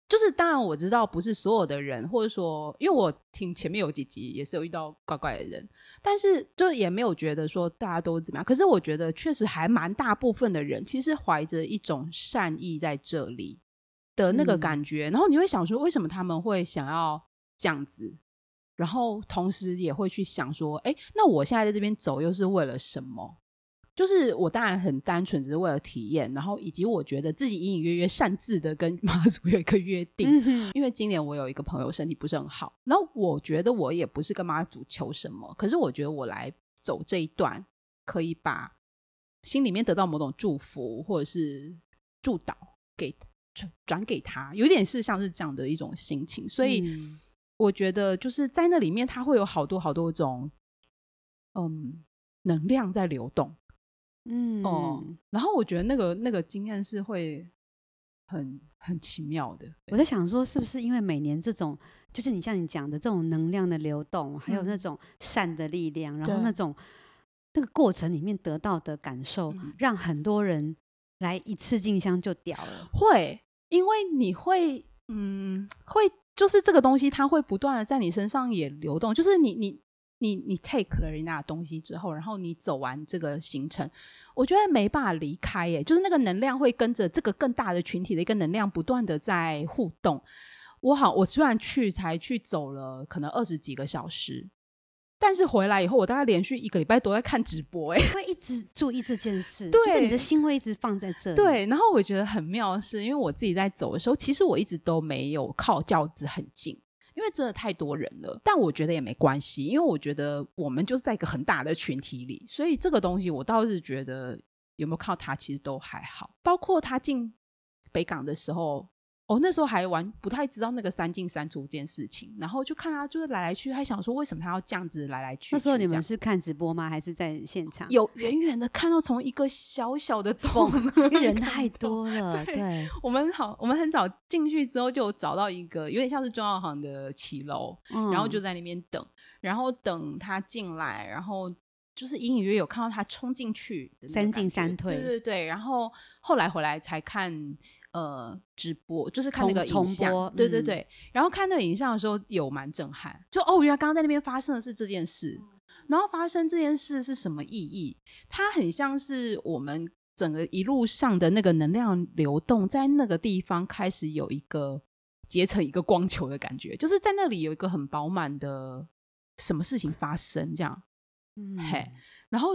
就是当然我知道不是所有的人，或者说，因为我听前面有几集也是有遇到怪怪的人，但是就也没有觉得说大家都怎么样。可是我觉得确实还蛮大部分的人其实怀着一种善意在这里的那个感觉，嗯、然后你会想说为什么他们会想要这样子，然后同时也会去想说，哎，那我现在在这边走又是为了什么？就是我当然很单纯，只是为了体验，然后以及我觉得自己隐隐约约擅自的跟 (laughs) 妈祖有一个约定，嗯、因为今年我有一个朋友身体不是很好，然后我觉得我也不是跟妈祖求什么，可是我觉得我来走这一段，可以把心里面得到某种祝福或者是祝祷给转转给他，有点是像是这样的一种心情，所以我觉得就是在那里面，它会有好多好多种嗯能量在流动。嗯哦，然后我觉得那个那个经验是会很很奇妙的。
我在想说，是不是因为每年这种，就是你像你讲的这种能量的流动，嗯、还有那种善的力量，然后那种对那个过程里面得到的感受，嗯、让很多人来一次进香就屌了。
会，因为你会，嗯，会就是这个东西，它会不断的在你身上也流动，就是你你。你你 take 了人家的东西之后，然后你走完这个行程，我觉得没办法离开耶，就是那个能量会跟着这个更大的群体的一个能量不断的在互动。我好，我虽然去才去走了可能二十几个小时，但是回来以后，我大概连续一个礼拜都在看直播，哎，会
一直注意这件事，
对，(laughs)
就是你的心会一直放在这里。
对，然后我觉得很妙的是，因为我自己在走的时候，其实我一直都没有靠轿子很近。因为真的太多人了，但我觉得也没关系，因为我觉得我们就是在一个很大的群体里，所以这个东西我倒是觉得有没有靠他其实都还好，包括他进北港的时候。哦，那时候还玩不太知道那个三进三出这件事情，然后就看他就是来来去，还想说为什么他要这样子来来去，去。
那时候你们是看直播吗？还是在现场？
有远远的看到从一个小小的洞，
因为人太多了。对，對
我们好，我们很早进去之后就找到一个有点像是中药行的骑楼，嗯、然后就在那边等，然后等他进来，然后就是隐隐约约有看到他冲进去，
三进三退。
对对对，然后后来回来才看。呃，直播就是看那个影像，播对对对。嗯、然后看那个影像的时候，有蛮震撼。就哦，原来刚刚在那边发生的是这件事，然后发生这件事是什么意义？它很像是我们整个一路上的那个能量流动，在那个地方开始有一个结成一个光球的感觉，就是在那里有一个很饱满的什么事情发生，这样。嗯，嘿，然后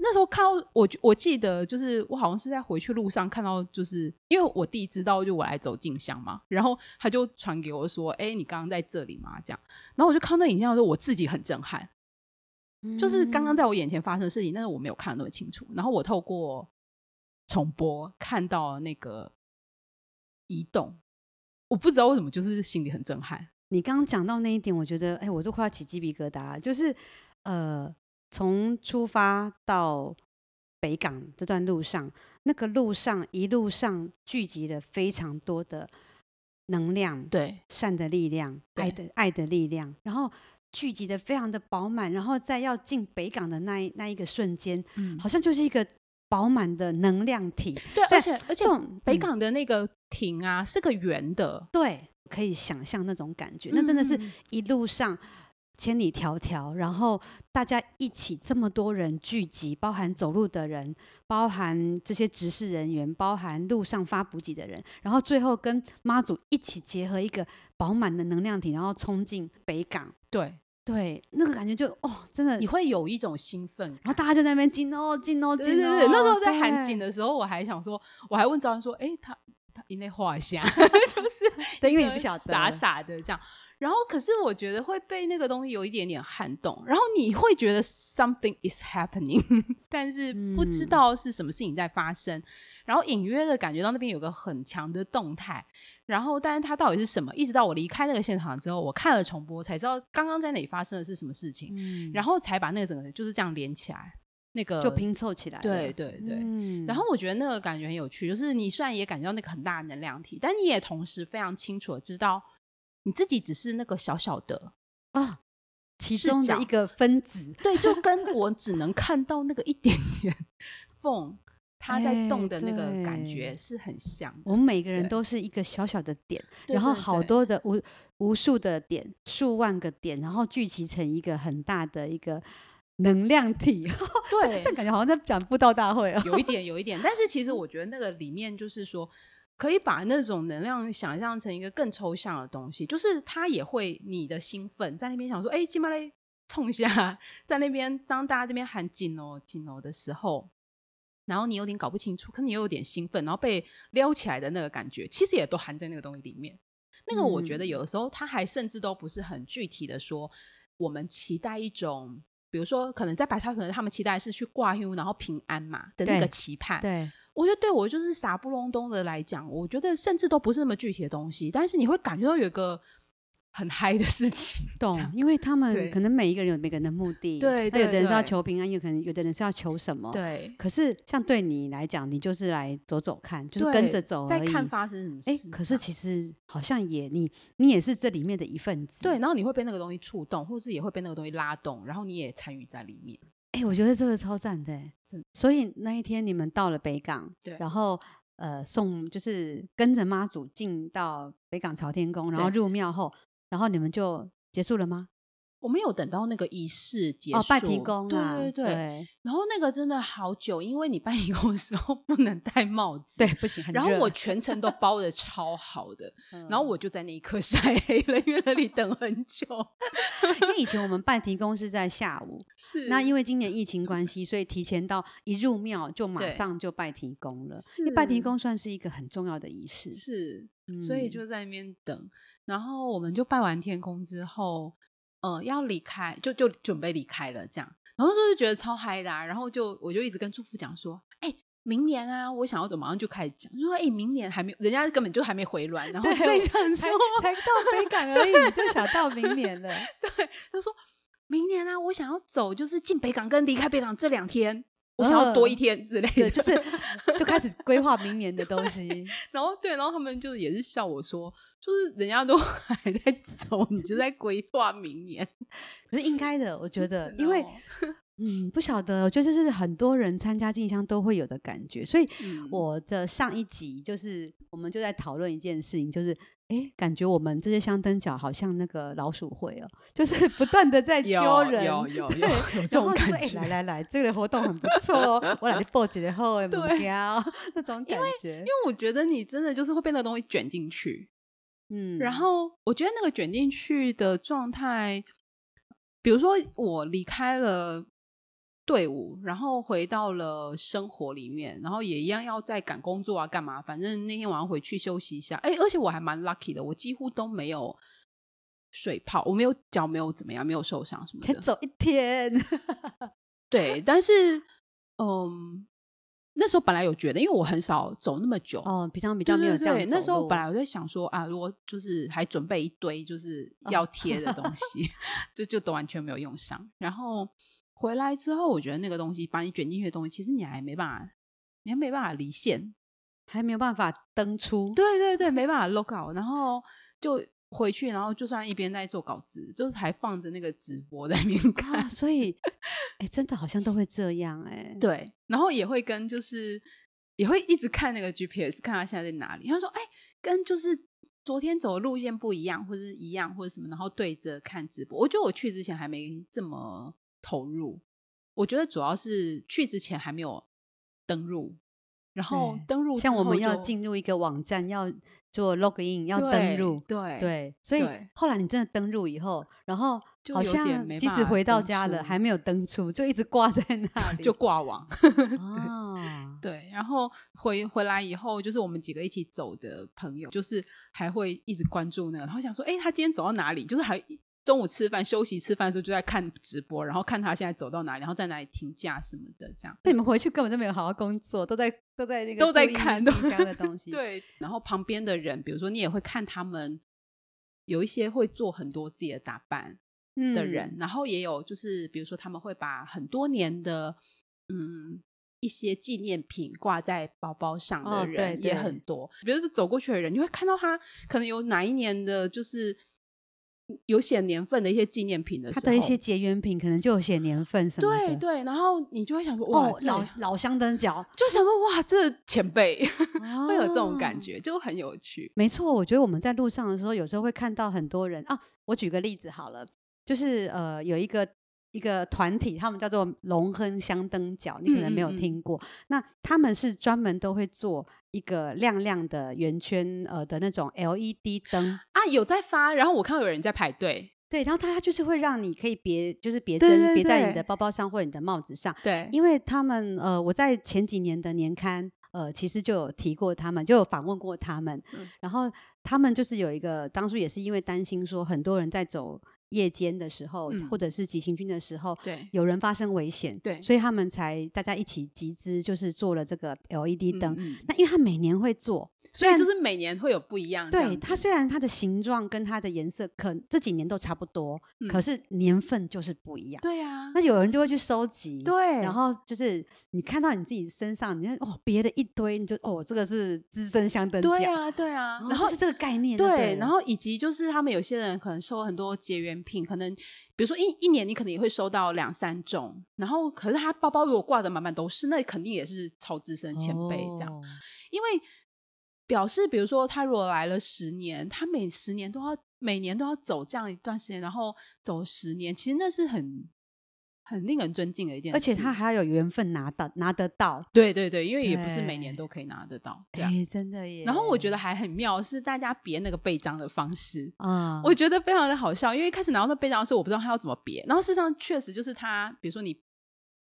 那时候看到我，我记得就是我好像是在回去路上看到，就是因为我弟知道就我来走进香嘛，然后他就传给我说：“哎，你刚刚在这里嘛？”这样，然后我就看到那影像的时候，我自己很震撼，嗯、就是刚刚在我眼前发生的事情，但是我没有看得那么清楚。然后我透过重播看到那个移动，我不知道为什么，就是心里很震撼。
你刚刚讲到那一点，我觉得，哎，我都快要起鸡皮疙瘩，就是呃。从出发到北港这段路上，那个路上一路上聚集了非常多的能量，
对，
善的力量，爱的爱的力量，然后聚集的非常的饱满，然后在要进北港的那一那一个瞬间，嗯，好像就是一个饱满的能量体。
对，而且而且北港的那个亭啊，嗯，是个圆的，
对，可以想象那种感觉，那真的是一路上。千里迢迢，然后大家一起这么多人聚集，包含走路的人，包含这些执事人员，包含路上发补给的人，然后最后跟妈祖一起结合一个饱满的能量体，然后冲进北港。
对
对，那个感觉就哦，真的
你会有一种兴奋，
然后大家就在那边进哦进哦进哦。对对
对，那时候在喊景的时候，我还想说，我还问赵安说，哎，他他因为画像，(laughs) 就是
因为你不晓得
傻傻的这样。然后，可是我觉得会被那个东西有一点点撼动，然后你会觉得 something is happening，(laughs) 但是不知道是什么事情在发生，嗯、然后隐约的感觉到那边有个很强的动态，然后但是它到底是什么？一直到我离开那个现场之后，我看了重播才知道刚刚在那里发生的是什么事情，嗯、然后才把那个整个就是这样连起来，那个
就拼凑起来。
对对对，嗯、然后我觉得那个感觉很有趣，就是你虽然也感觉到那个很大的能量体，但你也同时非常清楚的知道。你自己只是那个小小的啊，
其中的一个分子，
对，就跟我只能看到那个一点点 (laughs) 缝，它在动的那个感觉是很像。
我们每个人都是一个小小的点，然后好多的无无数的点，数万个点，然后聚集成一个很大的一个能量体。(laughs) 对，这感觉好像在讲布道大会哦，
有一点，有一点。但是其实 (laughs) 我觉得那个里面就是说。可以把那种能量想象成一个更抽象的东西，就是它也会你的兴奋在那边想说，哎，金马嘞冲下，在那边当大家这边喊紧哦紧哦的时候，然后你有点搞不清楚，可你又有点兴奋，然后被撩起来的那个感觉，其实也都含在那个东西里面。那个我觉得有的时候，它还甚至都不是很具体的说，我们期待一种，比如说可能在白沙屯，他们期待是去挂 U 然后平安嘛的那个期盼，
对。对
我觉得对我就是傻不隆咚的来讲，我觉得甚至都不是那么具体的东西，但是你会感觉到有一个很嗨的事情，(laughs)
懂？因为他们可能每一个人有每个人的目的，
对，
有的人是要求平安，有可能有的人是要求什么，
对。
可是像对你来讲，你就是来走走看，就是跟着走，
在看发生什么事。
哎，可是其实好像也你你也是这里面的一份子，
对。然后你会被那个东西触动，或是也会被那个东西拉动，然后你也参与在里面。
哎、欸，我觉得这个超赞的，的所以那一天你们到了北港，
对，
然后呃送就是跟着妈祖进到北港朝天宫，然后入庙后，然后你们就结束了吗？
我没有等到那个仪式结束，
哦，拜提公，
对对对，对然后那个真的好久，因为你拜天公的时候 (laughs) 不能戴帽子，
对，不行。
然后我全程都包的超好的，(laughs) 然后我就在那一刻 (laughs) 晒黑了，因为那里等很久。
因为以前我们拜提公是在下午，
是
那因为今年疫情关系，所以提前到一入庙就马上就拜提公了。
是
因为拜提公算是一个很重要的仪式，
是，嗯、所以就在那边等。然后我们就拜完天公之后。呃，要离开就就准备离开了，这样，然后就觉得超嗨的，啊，然后就我就一直跟祝福讲说，哎，明年啊，我想要走，马上就开始讲，就说哎，明年还没，人家根本就还没回銮，然后就想说
才，才到北 (laughs) 港而已，就想到明年了，
对，他说明年啊，我想要走，就是进北港跟离开北港这两天。我想要多一天之类的，
呃、就是 (laughs) 就开始规划明年的东西。(laughs)
然后对，然后他们就是也是笑我说，就是人家都 (laughs) 还在走，你就在规划明年，
可是应该的，我觉得，因为嗯，不晓得，我觉得就是很多人参加进香都会有的感觉。所以我的上一集就是我们就在讨论一件事情，就是。哎，感觉我们这些香灯脚好像那个老鼠会哦，就是 (laughs) 不断的在揪人，(laughs)
有有有，
对，有这种感觉。来来来，这个活动很不错哦，我来报几个后的目标，那种感觉。因为
因为我觉得你真的就是会被那个东西卷进去，嗯，然后我觉得那个卷进去的状态，比如说我离开了队伍，然后回到了生活里面，然后也一样要在赶工作啊，干嘛？反正那天晚上回去休息一下。哎，而且我还蛮 lucky 的，我几乎都没有水泡，我没有脚没有怎么样，没有受伤什么的。
才走一天，(laughs)
对，但是嗯，那时候本来有觉得，因为我很少走那么久
哦，平常比较没有这样。
对，那时候本来我在想说啊，如果就是还准备一堆就是要 (laughs) 贴的东西，(laughs) 哦、就就都完全没有用上，然后。回来之后，我觉得那个东西把你卷进去的东西，其实你还没办法，你还没办法离线，
还没有办法登出。
对对对，没办法 log out，然后就回去，然后就算一边在做稿子，就是还放着那个直播在那边看。
啊、所以，哎，真的好像都会这样哎。
对，然后也会跟就是也会一直看那个 GPS，看他现在在哪里。他说：“哎，跟就是昨天走的路线不一样，或者是一样，或者什么。”然后对着看直播。我觉得我去之前还没这么。投入，我觉得主要是去之前还没有登入，然后登入
像我们要进入一个网站，要做 login，要登入，
对对，
对，所以后来你真的登入以后，然后好像即使回到家了，还没有登出，就一直挂在 (laughs) 那里，
就挂网。(laughs)
哦，
对，然后回回来以后，就是我们几个一起走的朋友，就是还会一直关注那个，然后想说，哎，他今天走到哪里？就是还。中午吃饭、休息吃饭的时候就在看直播，然后看他现在走到哪里，然后在哪里停驾什么的，这样。
那你们回去根本就没有好好工作，都在都在那个
都在看
东西。
对，然后旁边的人，比如说你也会看他们，有一些会做很多自己的打扮的人，嗯、然后也有就是比如说他们会把很多年的嗯一些纪念品挂在包包上的人、哦、也很多。比如是走过去的人，你会看到他可能有哪一年的，就是。有写年份的一些纪念品的时候，
他的一些结缘品可能就有写年份什么的。
对对，然后你就会想说，哇，
哦、老老乡登脚，
就想说，哇，这前辈、哦、(laughs) 会有这种感觉，就很有趣。
没错，我觉得我们在路上的时候，有时候会看到很多人啊。我举个例子好了，就是呃，有一个。一个团体，他们叫做龙亨香灯脚，你可能没有听过。嗯嗯嗯，那他们是专门都会做一个亮亮的圆圈呃的那种 LED 灯
啊，有在发。然后我看到有人在排队，
对，然后他他就是会让你可以别就是别针别在你的包包上或者你的帽子上，
对，
因为他们呃我在前几年的年刊呃其实就有提过他们，就有访问过他们，嗯、然后他们就是有一个当初也是因为担心说很多人在走。夜间的时候，嗯、或者是急行军的时候，
对，
有人发生危险，
对，
所以他们才大家一起集资，就是做了这个 LED 灯。
嗯嗯、
那因为他每年会做，
所以就是每年会有不一样。
对，它虽然它的形状跟它的颜色可这几年都差不多，嗯、可是年份就是不一样。
对啊，
那有人就会去收集，
对，
然后就是你看到你自己身上，你看哦别的一堆，你就哦这个是资深香灯脚，
对啊对啊，然后
是这个概念，
对，
对，
然后以及就是他们有些人可能收很多结缘品，可能。比如说一一年你可能也会收到两三种，然后可是他包包如果挂的满满都是，那肯定也是超资深前辈这样，哦、因为表示比如说他如果来了十年，他每十年都要每年都要走这样一段时间，然后走十年，其实那是很。很令人尊敬的一件事，
而且他还要有缘分拿到拿得到。
对对对，因为也不是每年都可以拿得到。
对，真的耶。
然后我觉得还很妙是大家别那个背章的方式啊，嗯，我觉得非常的好笑。因为一开始拿到那背章的时候，我不知道他要怎么别。然后事实上确实就是他，比如说你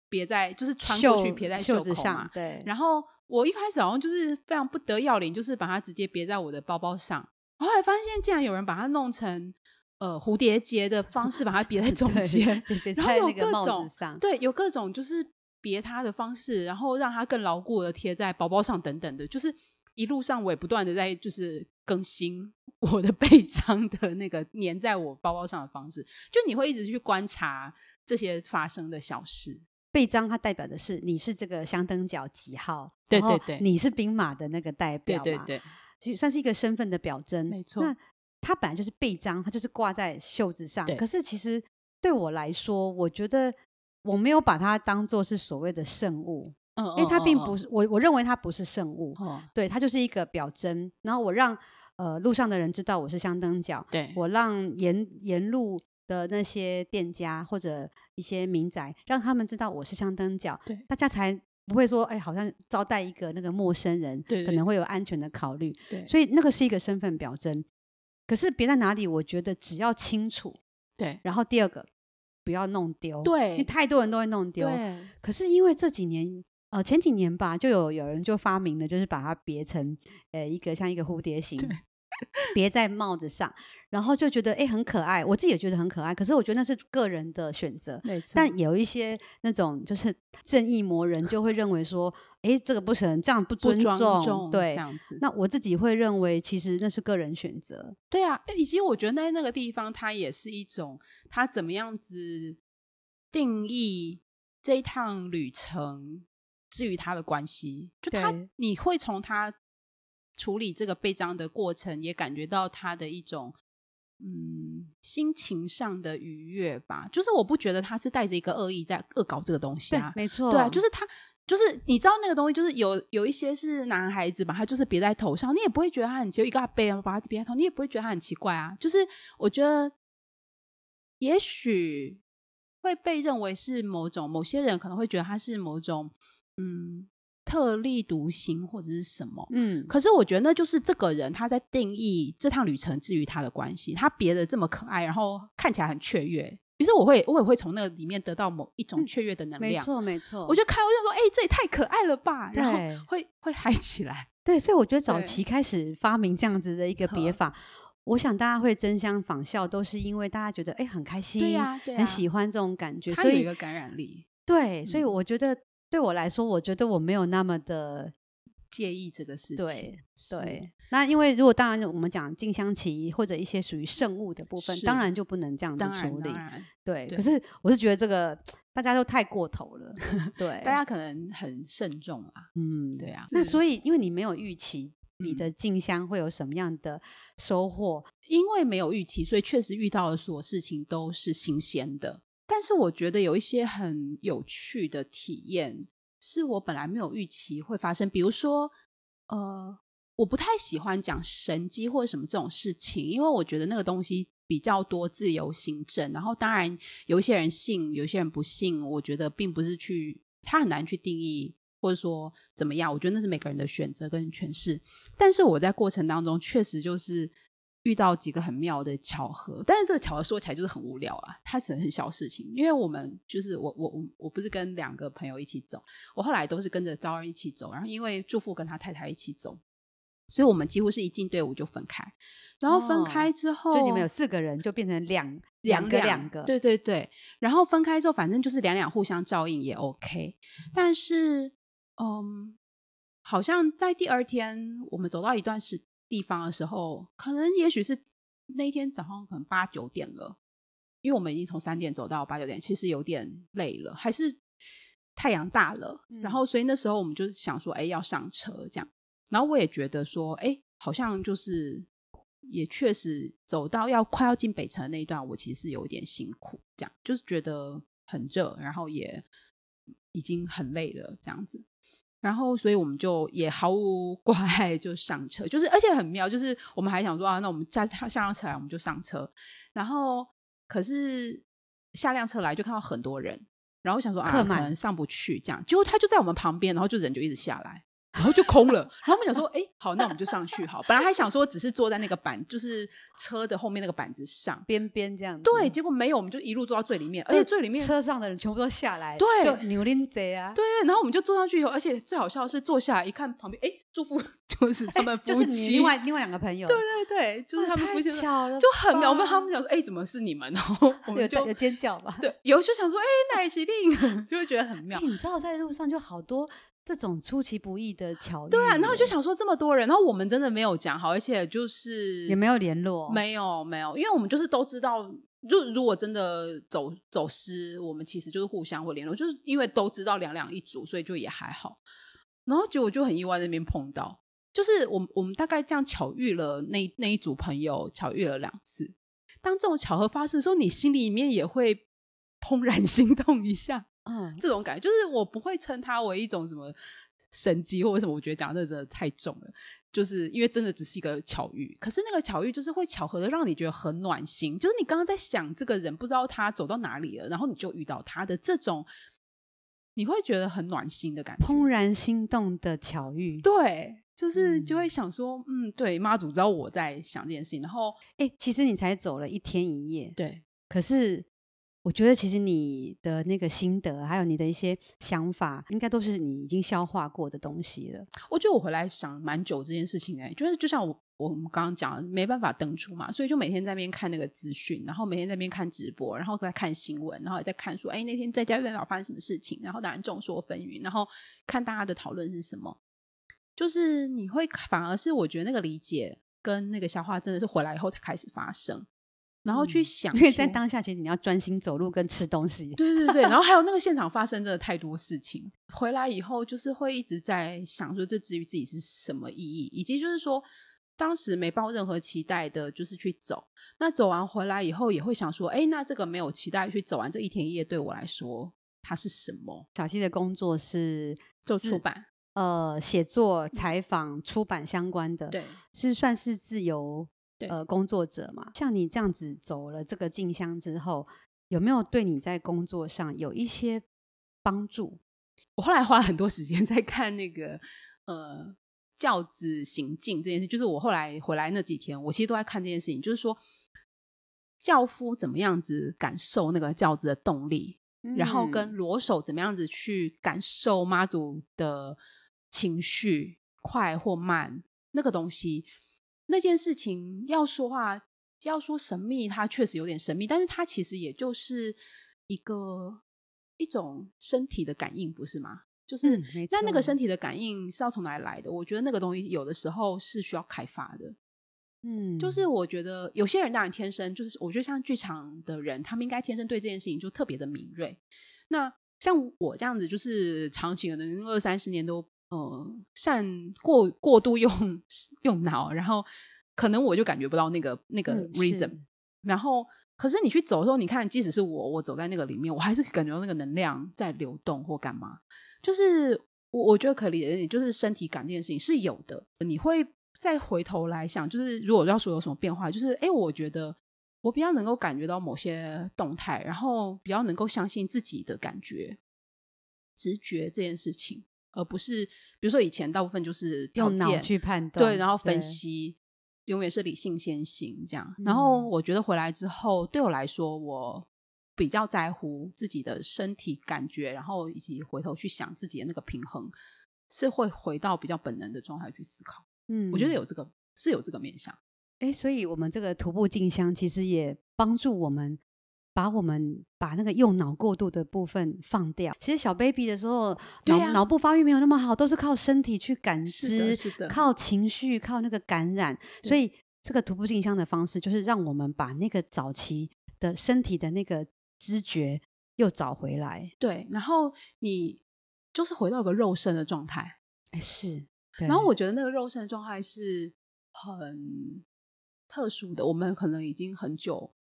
别在就是穿过去别在袖口嘛，
对。
然后我一开始好像就是非常不得要领，就是把它直接别在我的包包上。后来发现竟然有人把它弄成。呃，蝴蝶结的方式把它别在中 (laughs) 间，(laughs) 然后有各种对，有各种就是别它的方式，然后让它更牢固的贴在包包上等等的，就是一路上我也不断的在就是更新 (laughs) 我的背章的那个粘在我包包上的方式，就你会一直去观察这些发生的小事。
臂章它代表的是你是这个香灯角几号，
对对对，
你是兵马的那个代表嘛，
对
对对，算是一个身份的表征，
没错。
那它本来就是背章，它就是挂在袖子上。
对
可是其实对我来说，我觉得我没有把它当做是所谓的圣物，嗯，因为它并不是、嗯、我，我认为它不是圣物，嗯、对，它就是一个表征。然后我让呃路上的人知道我是香灯脚，
对，
我让沿沿路的那些店家或者一些民宅，让他们知道我是香灯脚，
对，
大家才不会说，哎，好像招待一个那个陌生人，
对，
可能会有安全的考虑，
对，
所以那个是一个身份表征。可是别在哪里，我觉得只要清楚，
对。
然后第二个，不要弄丢。
对，
因为太多人都会弄丢。
对。
可是因为这几年，呃，前几年吧，就有有人就发明了，就是把它别成，呃，一个像一个蝴蝶形。别在帽子上，然后就觉得哎很可爱，我自己也觉得很可爱。可是我觉得那是个人的选择，但有一些那种就是 (laughs) 正义魔人就会认为说，哎这个不行，这样不尊重，
重
对，
这样子。
那我自己会认为，其实那是个人选择。
对啊，以及我觉得在那个地方，它也是一种它怎么样子定义这一趟旅程至于他的关系，就他你会从他。处理这个悲伤的过程，也感觉到他的一种嗯心情上的愉悦吧。就是我不觉得他是带着一个恶意在恶搞这个东西啊，
没错，
对啊，就是他就是你知道那个东西，就是有有一些是男孩子吧，他就是别在头上，你也不会觉得他很奇怪，一个背啊把他别在头，你也不会觉得他很奇怪啊。就是我觉得也许会被认为是某种某些人可能会觉得他是某种嗯。特立独行或者是什么？嗯，可是我觉得那就是这个人他在定义这趟旅程至于他的关系。他别的这么可爱，然后看起来很雀跃，于是我会我也会从那个里面得到某一种雀跃的能量。
没错，没错。
我就看，我就说，哎、欸，这也太可爱了吧！然后会会嗨起来。
对，所以我觉得早期开始发明这样子的一个别法，我想大家会争相仿效，都是因为大家觉得哎、欸、很开心，对呀、啊，对啊、很喜欢这种感觉，
它有一个感染力。
对，所以我觉得。对我来说，我觉得我没有那么的
介意这个事情。
对对，那因为如果当然我们讲静香旗或者一些属于圣物的部分，当然就不能这样子处理。对，对，可是我是觉得这个大家都太过头了。对，
大家可能很慎重啊。嗯，对啊。
那所以，因为你没有预期你的静香会有什么样的收获，
嗯，因为没有预期，所以确实遇到的所有事情都是新鲜的。但是我觉得有一些很有趣的体验，是我本来没有预期会发生。比如说，呃，我不太喜欢讲神机或者什么这种事情，因为我觉得那个东西比较多自由行政。然后，当然有一些人信，有些人不信。我觉得并不是去，他很难去定义，或者说怎么样。我觉得那是每个人的选择跟诠释。但是我在过程当中确实就是。遇到几个很妙的巧合，但是这个巧合说起来就是很无聊啊，它只是很小事情。因为我们就是我我我我不是跟两个朋友一起走，我后来都是跟着招人一起走，然后因为祝福跟他太太一起走，所以我们几乎是一进队伍就分开。然后分开之后，
哦、就你们有四个人就变成两两个两个，
对对对。然后分开之后，反正就是两两互相照应也 OK。但是，嗯，好像在第二天我们走到一段时。地方的时候，可能也许是那一天早上可能八九点了，因为我们已经从三点走到八九点，其实有点累了，还是太阳大了，嗯、然后所以那时候我们就想说，哎，要上车这样。然后我也觉得说，哎，好像就是也确实走到要快要进北城的那一段，我其实是有点辛苦，这样就是觉得很热，然后也已经很累了这样子。然后，所以我们就也毫无挂碍就上车，就是而且很妙，就是我们还想说啊，那我们下下辆车来，我们就上车。然后，可是下辆车来就看到很多人，然后想说啊，可能上不去这样。结果他就在我们旁边，然后就人就一直下来。然后就空了，然后我们想说，哎，好，那我们就上去好。本来还想说，只是坐在那个板，就是车的后面那个板子上
边边这样子。
对，结果没有，我们就一路坐到最里面，而且最里面
车上的人全部都下来，
对，
就牛林贼啊。
对，然后我们就坐上去以后，而且最好笑的是坐下来一看旁边，哎，祝福 (laughs) 就是他们夫妻，
就是另外另外两个朋友。(laughs)
对对对，就是他们夫妻，
巧了，
就很妙。我们他们想说，哎，怎么是你们？(laughs) 然后我们就
有尖叫吧。
对，有就想说，哎，奶昔定，就会觉得很妙。
你知道在路上就好多。这种出其不意的巧遇，
对啊，然后就想说这么多人，然后我们真的没有讲好，而且就是
也没有联络，
没有没有，因为我们就是都知道，就如果真的走走失，我们其实就是互相会联络，就是因为都知道两两一组，所以就也还好。然后结果就很意外那边碰到，就是我们我们大概这样巧遇了那那一组朋友，巧遇了两次。当这种巧合发生的时候，你心里面也会怦然心动一下。嗯，这种感觉就是我不会称它为一种什么神迹或者什么，我觉得讲这真的太重了，就是因为真的只是一个巧遇。可是那个巧遇就是会巧合的让你觉得很暖心，就是你刚刚在想这个人不知道他走到哪里了，然后你就遇到他的这种，你会觉得很暖心的感觉，
怦然心动的巧遇。
对，就是就会想说，嗯，嗯，对，妈祖知道我在想这件事情，然后，
哎，其实你才走了一天一夜，
对，
可是。我觉得其实你的那个心得，还有你的一些想法，应该都是你已经消化过的东西了。
我觉得我回来想蛮久这件事情、欸，哎，就是就像我我们刚刚讲，没办法登出嘛，所以就每天在那边看那个资讯，然后每天在那边看直播，然后再看新闻，然后也在看说，哎，那天在家院老发生什么事情，然后当然众说纷纭，然后看大家的讨论是什么，就是你会反而是我觉得那个理解跟那个消化真的是回来以后才开始发生。然后去想，
因为在当下，其实你要专心走路跟吃东西。(laughs)
对对对，然后还有那个现场发生真的太多事情。回来以后，就是会一直在想说，这至于自己是什么意义，以及就是说，当时没抱任何期待的，就是去走。那走完回来以后，也会想说，哎，那这个没有期待去走完这一天一夜，对我来说，它是什么？
小溪的工作是
做出版，
呃，写作、采访、出版相关的，
对，
是算是自由。呃，工作者嘛，像你这样子走了这个进香之后，有没有对你在工作上有一些帮助？
我后来花了很多时间在看那个呃教子行进这件事，就是我后来回来那几天，我其实都在看这件事情，就是说教夫怎么样子感受那个教子的动力，嗯、然后跟罗手怎么样子去感受妈祖的情绪，快或慢那个东西。那件事情要说话，要说神秘，它确实有点神秘，但是它其实也就是一个一种身体的感应，不是吗？就是那、嗯、那个身体的感应是要从哪里来的？我觉得那个东西有的时候是需要开发的。嗯，就是我觉得有些人当然天生就是，我觉得像剧场的人，他们应该天生对这件事情就特别的敏锐。那像我这样子，就是长期可能二三十年都。呃，善过过度用用脑，然后可能我就感觉不到那个那个 reason，嗯。然后，可是你去走的时候，你看，即使是我，我走在那个里面，我还是感觉到那个能量在流动或干嘛。就是我我觉得可理解，就是身体感这件事情是有的。你会再回头来想，就是如果要说有什么变化，就是哎，我觉得我比较能够感觉到某些动态，然后比较能够相信自己的感觉、直觉这件事情。而不是，比如说以前大部分就是
用脑去判断，
对，然后分析，永远是理性先行这样。然后我觉得回来之后，对我来说，我比较在乎自己的身体感觉，然后以及回头去想自己的那个平衡，是会回到比较本能的状态去思考。嗯，我觉得有这个是有这个面向。
哎，所以我们这个徒步进香，其实也帮助我们。把我们把那个用脑过度的部分放掉。其实小 baby 的时候，脑、啊、脑部发育没有那么好，都是靠身体去感知，
是的，
靠情绪，靠那个感染。所以这个徒步进香的方式，就是让我们把那个早期的身体的那个知觉又找回来。
对，然后你就是回到一个肉身的状态。
哎，是。
然后我觉得那个肉身的状态是很特殊的，我们可能已经很久。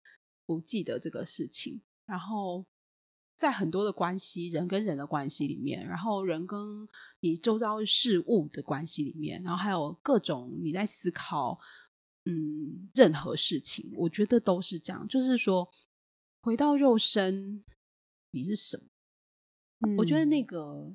不记得这个事情，然后在很多的关系，人跟人的关系里面，然后人跟你周遭事物的关系里面，然后还有各种你在思考，嗯，任何事情，我觉得都是这样。就是说，回到肉身，你是什么？嗯，我觉得那个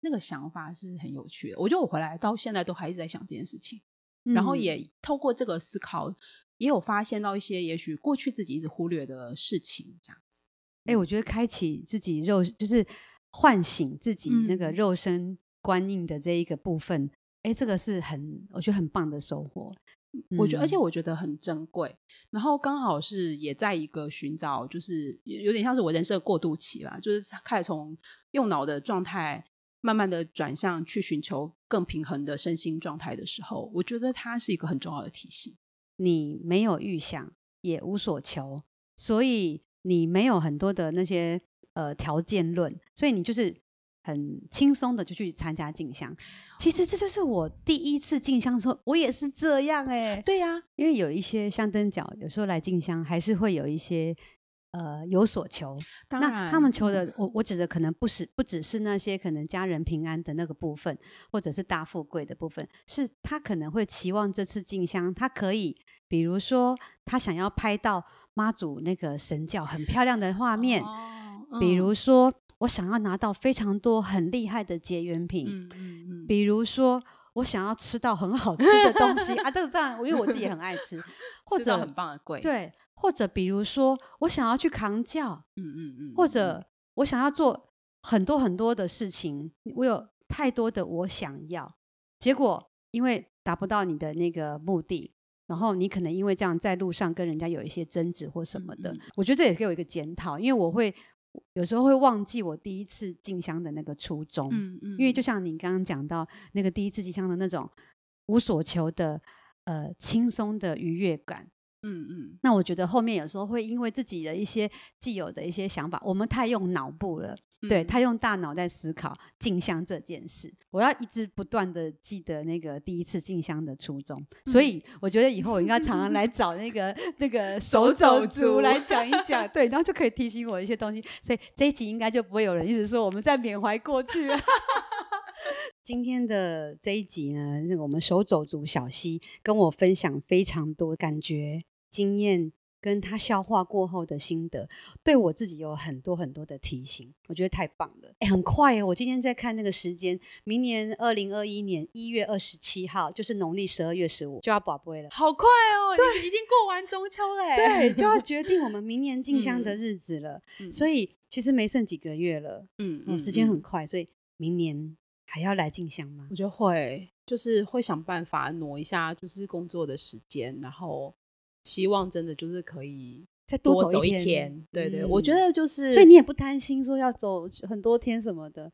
那个想法是很有趣的。我觉得我回来到现在都还一直在想这件事情，嗯，然后也透过这个思考。也有发现到一些也许过去自己一直忽略的事情，这样子。
哎、欸，我觉得开启自己肉，就是唤醒自己那个肉身观应的这一个部分。哎、嗯欸，这个是很我觉得很棒的收获。
我觉得，而且我觉得很珍贵。然后刚好是也在一个寻找，就是有点像是我人生的过渡期吧，就是开始从用脑的状态，慢慢的转向去寻求更平衡的身心状态的时候，我觉得它是一个很重要的提醒。
你没有预想，也无所求，所以你没有很多的那些呃条件论，所以你就是很轻松的就去参加进香。其实这就是我第一次进香的时候，我也是这样哎、欸。
对呀、啊，
因为有一些香灯脚，有时候来进香还是会有一些。呃，有所求，当然那他们求的，我我指的可能不是不只是那些可能家人平安的那个部分，或者是大富贵的部分，是他可能会期望这次进香，他可以，比如说他想要拍到妈祖那个神教很漂亮的画面，哦嗯、比如说我想要拿到非常多很厉害的结缘品，嗯嗯嗯、比如说我想要吃到很好吃的东西 (laughs) 啊，都是这样，因为我自己也很爱吃，(laughs) 或者
很棒的贵，
对。或者比如说我想要去扛轿，
嗯嗯嗯，
或者我想要做很多很多的事情，我有太多的我想要，结果因为达不到你的那个目的，然后你可能因为这样在路上跟人家有一些争执或什么的，嗯、我觉得这也给我一个检讨，因为我会有时候会忘记我第一次进香的那个初衷，嗯嗯，因为就像你刚刚讲到那个第一次进香的那种无所求的呃轻松的愉悦感。嗯嗯，那我觉得后面有时候会因为自己的一些既有的一些想法，我们太用脑部了，嗯、对，太用大脑在思考进香这件事。我要一直不断的记得那个第一次进香的初衷，嗯、所以我觉得以后我应该常常来 (laughs) 找那个那个手肘族来讲一讲，对，然后就可以提醒我一些东西。所以这一集应该就不会有人一直说我们在缅怀过去。(laughs) 今天的这一集呢，那个我们手走族小溪跟我分享非常多感觉。经验跟他消化过后的心得，对我自己有很多很多的提醒，我觉得太棒了。哎，很快哦，我今天在看那个时间，明年二零二一年一月二十七号，就是农历十二月十五就要宝贝了，
好快哦！对，已经过完中秋嘞，
对，就要 (laughs) 决定我们明年进香的日子了。嗯、所以其实没剩几个月了，嗯，嗯，时间很快，所以明年还要来进香吗？
我觉得会，就是会想办法挪一下，就是工作的时间，然后。希望真的就是可以再多走一天，一天对对，嗯、我觉得就是，
所以你也不担心说要走很多天什么的，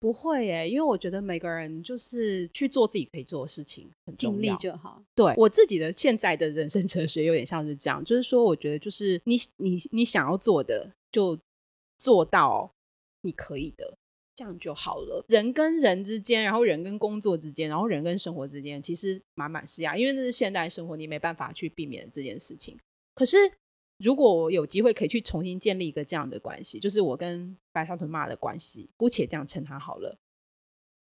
不会耶，因为我觉得每个人就是去做自己可以做的事情，
尽力就好。
对，我自己的现在的人生哲学有点像是这样，就是说，我觉得就是你你你想要做的，就做到你可以的。这样就好了。人跟人之间，然后人跟工作之间，然后人跟生活之间，其实满满是呀，因为那是现代生活，你没办法去避免这件事情。可是，如果我有机会可以去重新建立一个这样的关系，就是我跟白沙屯妈的关系，姑且这样称他好了，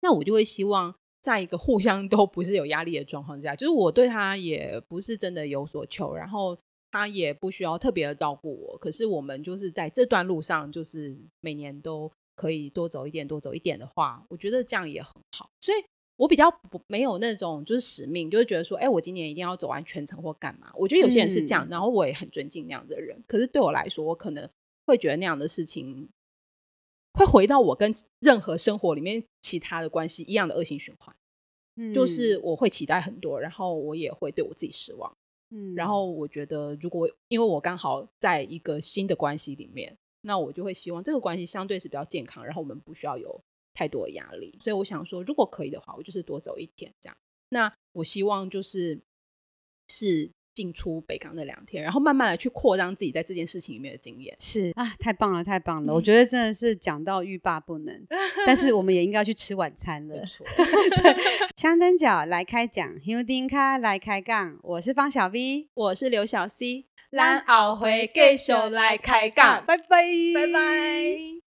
那我就会希望，在一个互相都不是有压力的状况之下，就是我对他也不是真的有所求，然后他也不需要特别的照顾我，可是我们就是在这段路上，就是每年都。可以多走一点，多走一点的话，我觉得这样也很好。所以我比较不没有那种就是使命，就是觉得说，哎，我今年一定要走完全程或干嘛。我觉得有些人是这样，嗯、然后我也很尊敬那样的人。可是对我来说，我可能会觉得那样的事情会回到我跟任何生活里面其他的关系一样的恶性循环。嗯，就是我会期待很多，然后我也会对我自己失望。嗯，然后我觉得如果因为我刚好在一个新的关系里面。那我就会希望这个关系相对是比较健康，然后我们不需要有太多的压力。所以我想说，如果可以的话，我就是多走一天这样。那我希望就是是进出北港那两天，然后慢慢的去扩张自己在这件事情里面的经验。
是啊，太棒了，太棒了！(laughs) 我觉得真的是讲到欲罢不能，(laughs) 但是我们也应该去吃晚餐了。没错，(laughs) 香灯脚来开讲，香灯脚来开杠。我是方小 V，
我是刘小 C。咱后回继续来开讲，
拜拜，
拜拜。